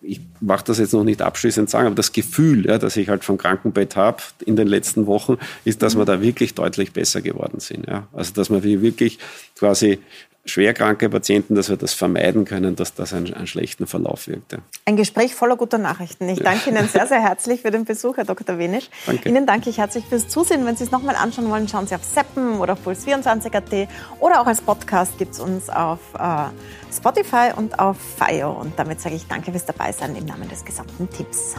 ich mache das jetzt noch nicht abschließend sagen, aber das Gefühl, ja, das ich halt vom Krankenbett habe in den letzten Wochen, ist, dass wir da wirklich deutlich besser geworden sind. Ja. Also dass wir wirklich quasi schwerkranke Patienten, dass wir das vermeiden können, dass das einen, einen schlechten Verlauf wirkte. Ein Gespräch voller guter Nachrichten. Ich danke Ihnen sehr, sehr herzlich für den Besuch, Herr Dr. Wenisch. Danke. Ihnen danke ich herzlich fürs Zusehen. Wenn Sie es nochmal anschauen wollen, schauen Sie auf Seppen oder auf Puls24.at oder auch als Podcast gibt es uns auf äh, Spotify und auf FIO. Und damit sage ich danke fürs Dabeisein im Namen des gesamten Teams.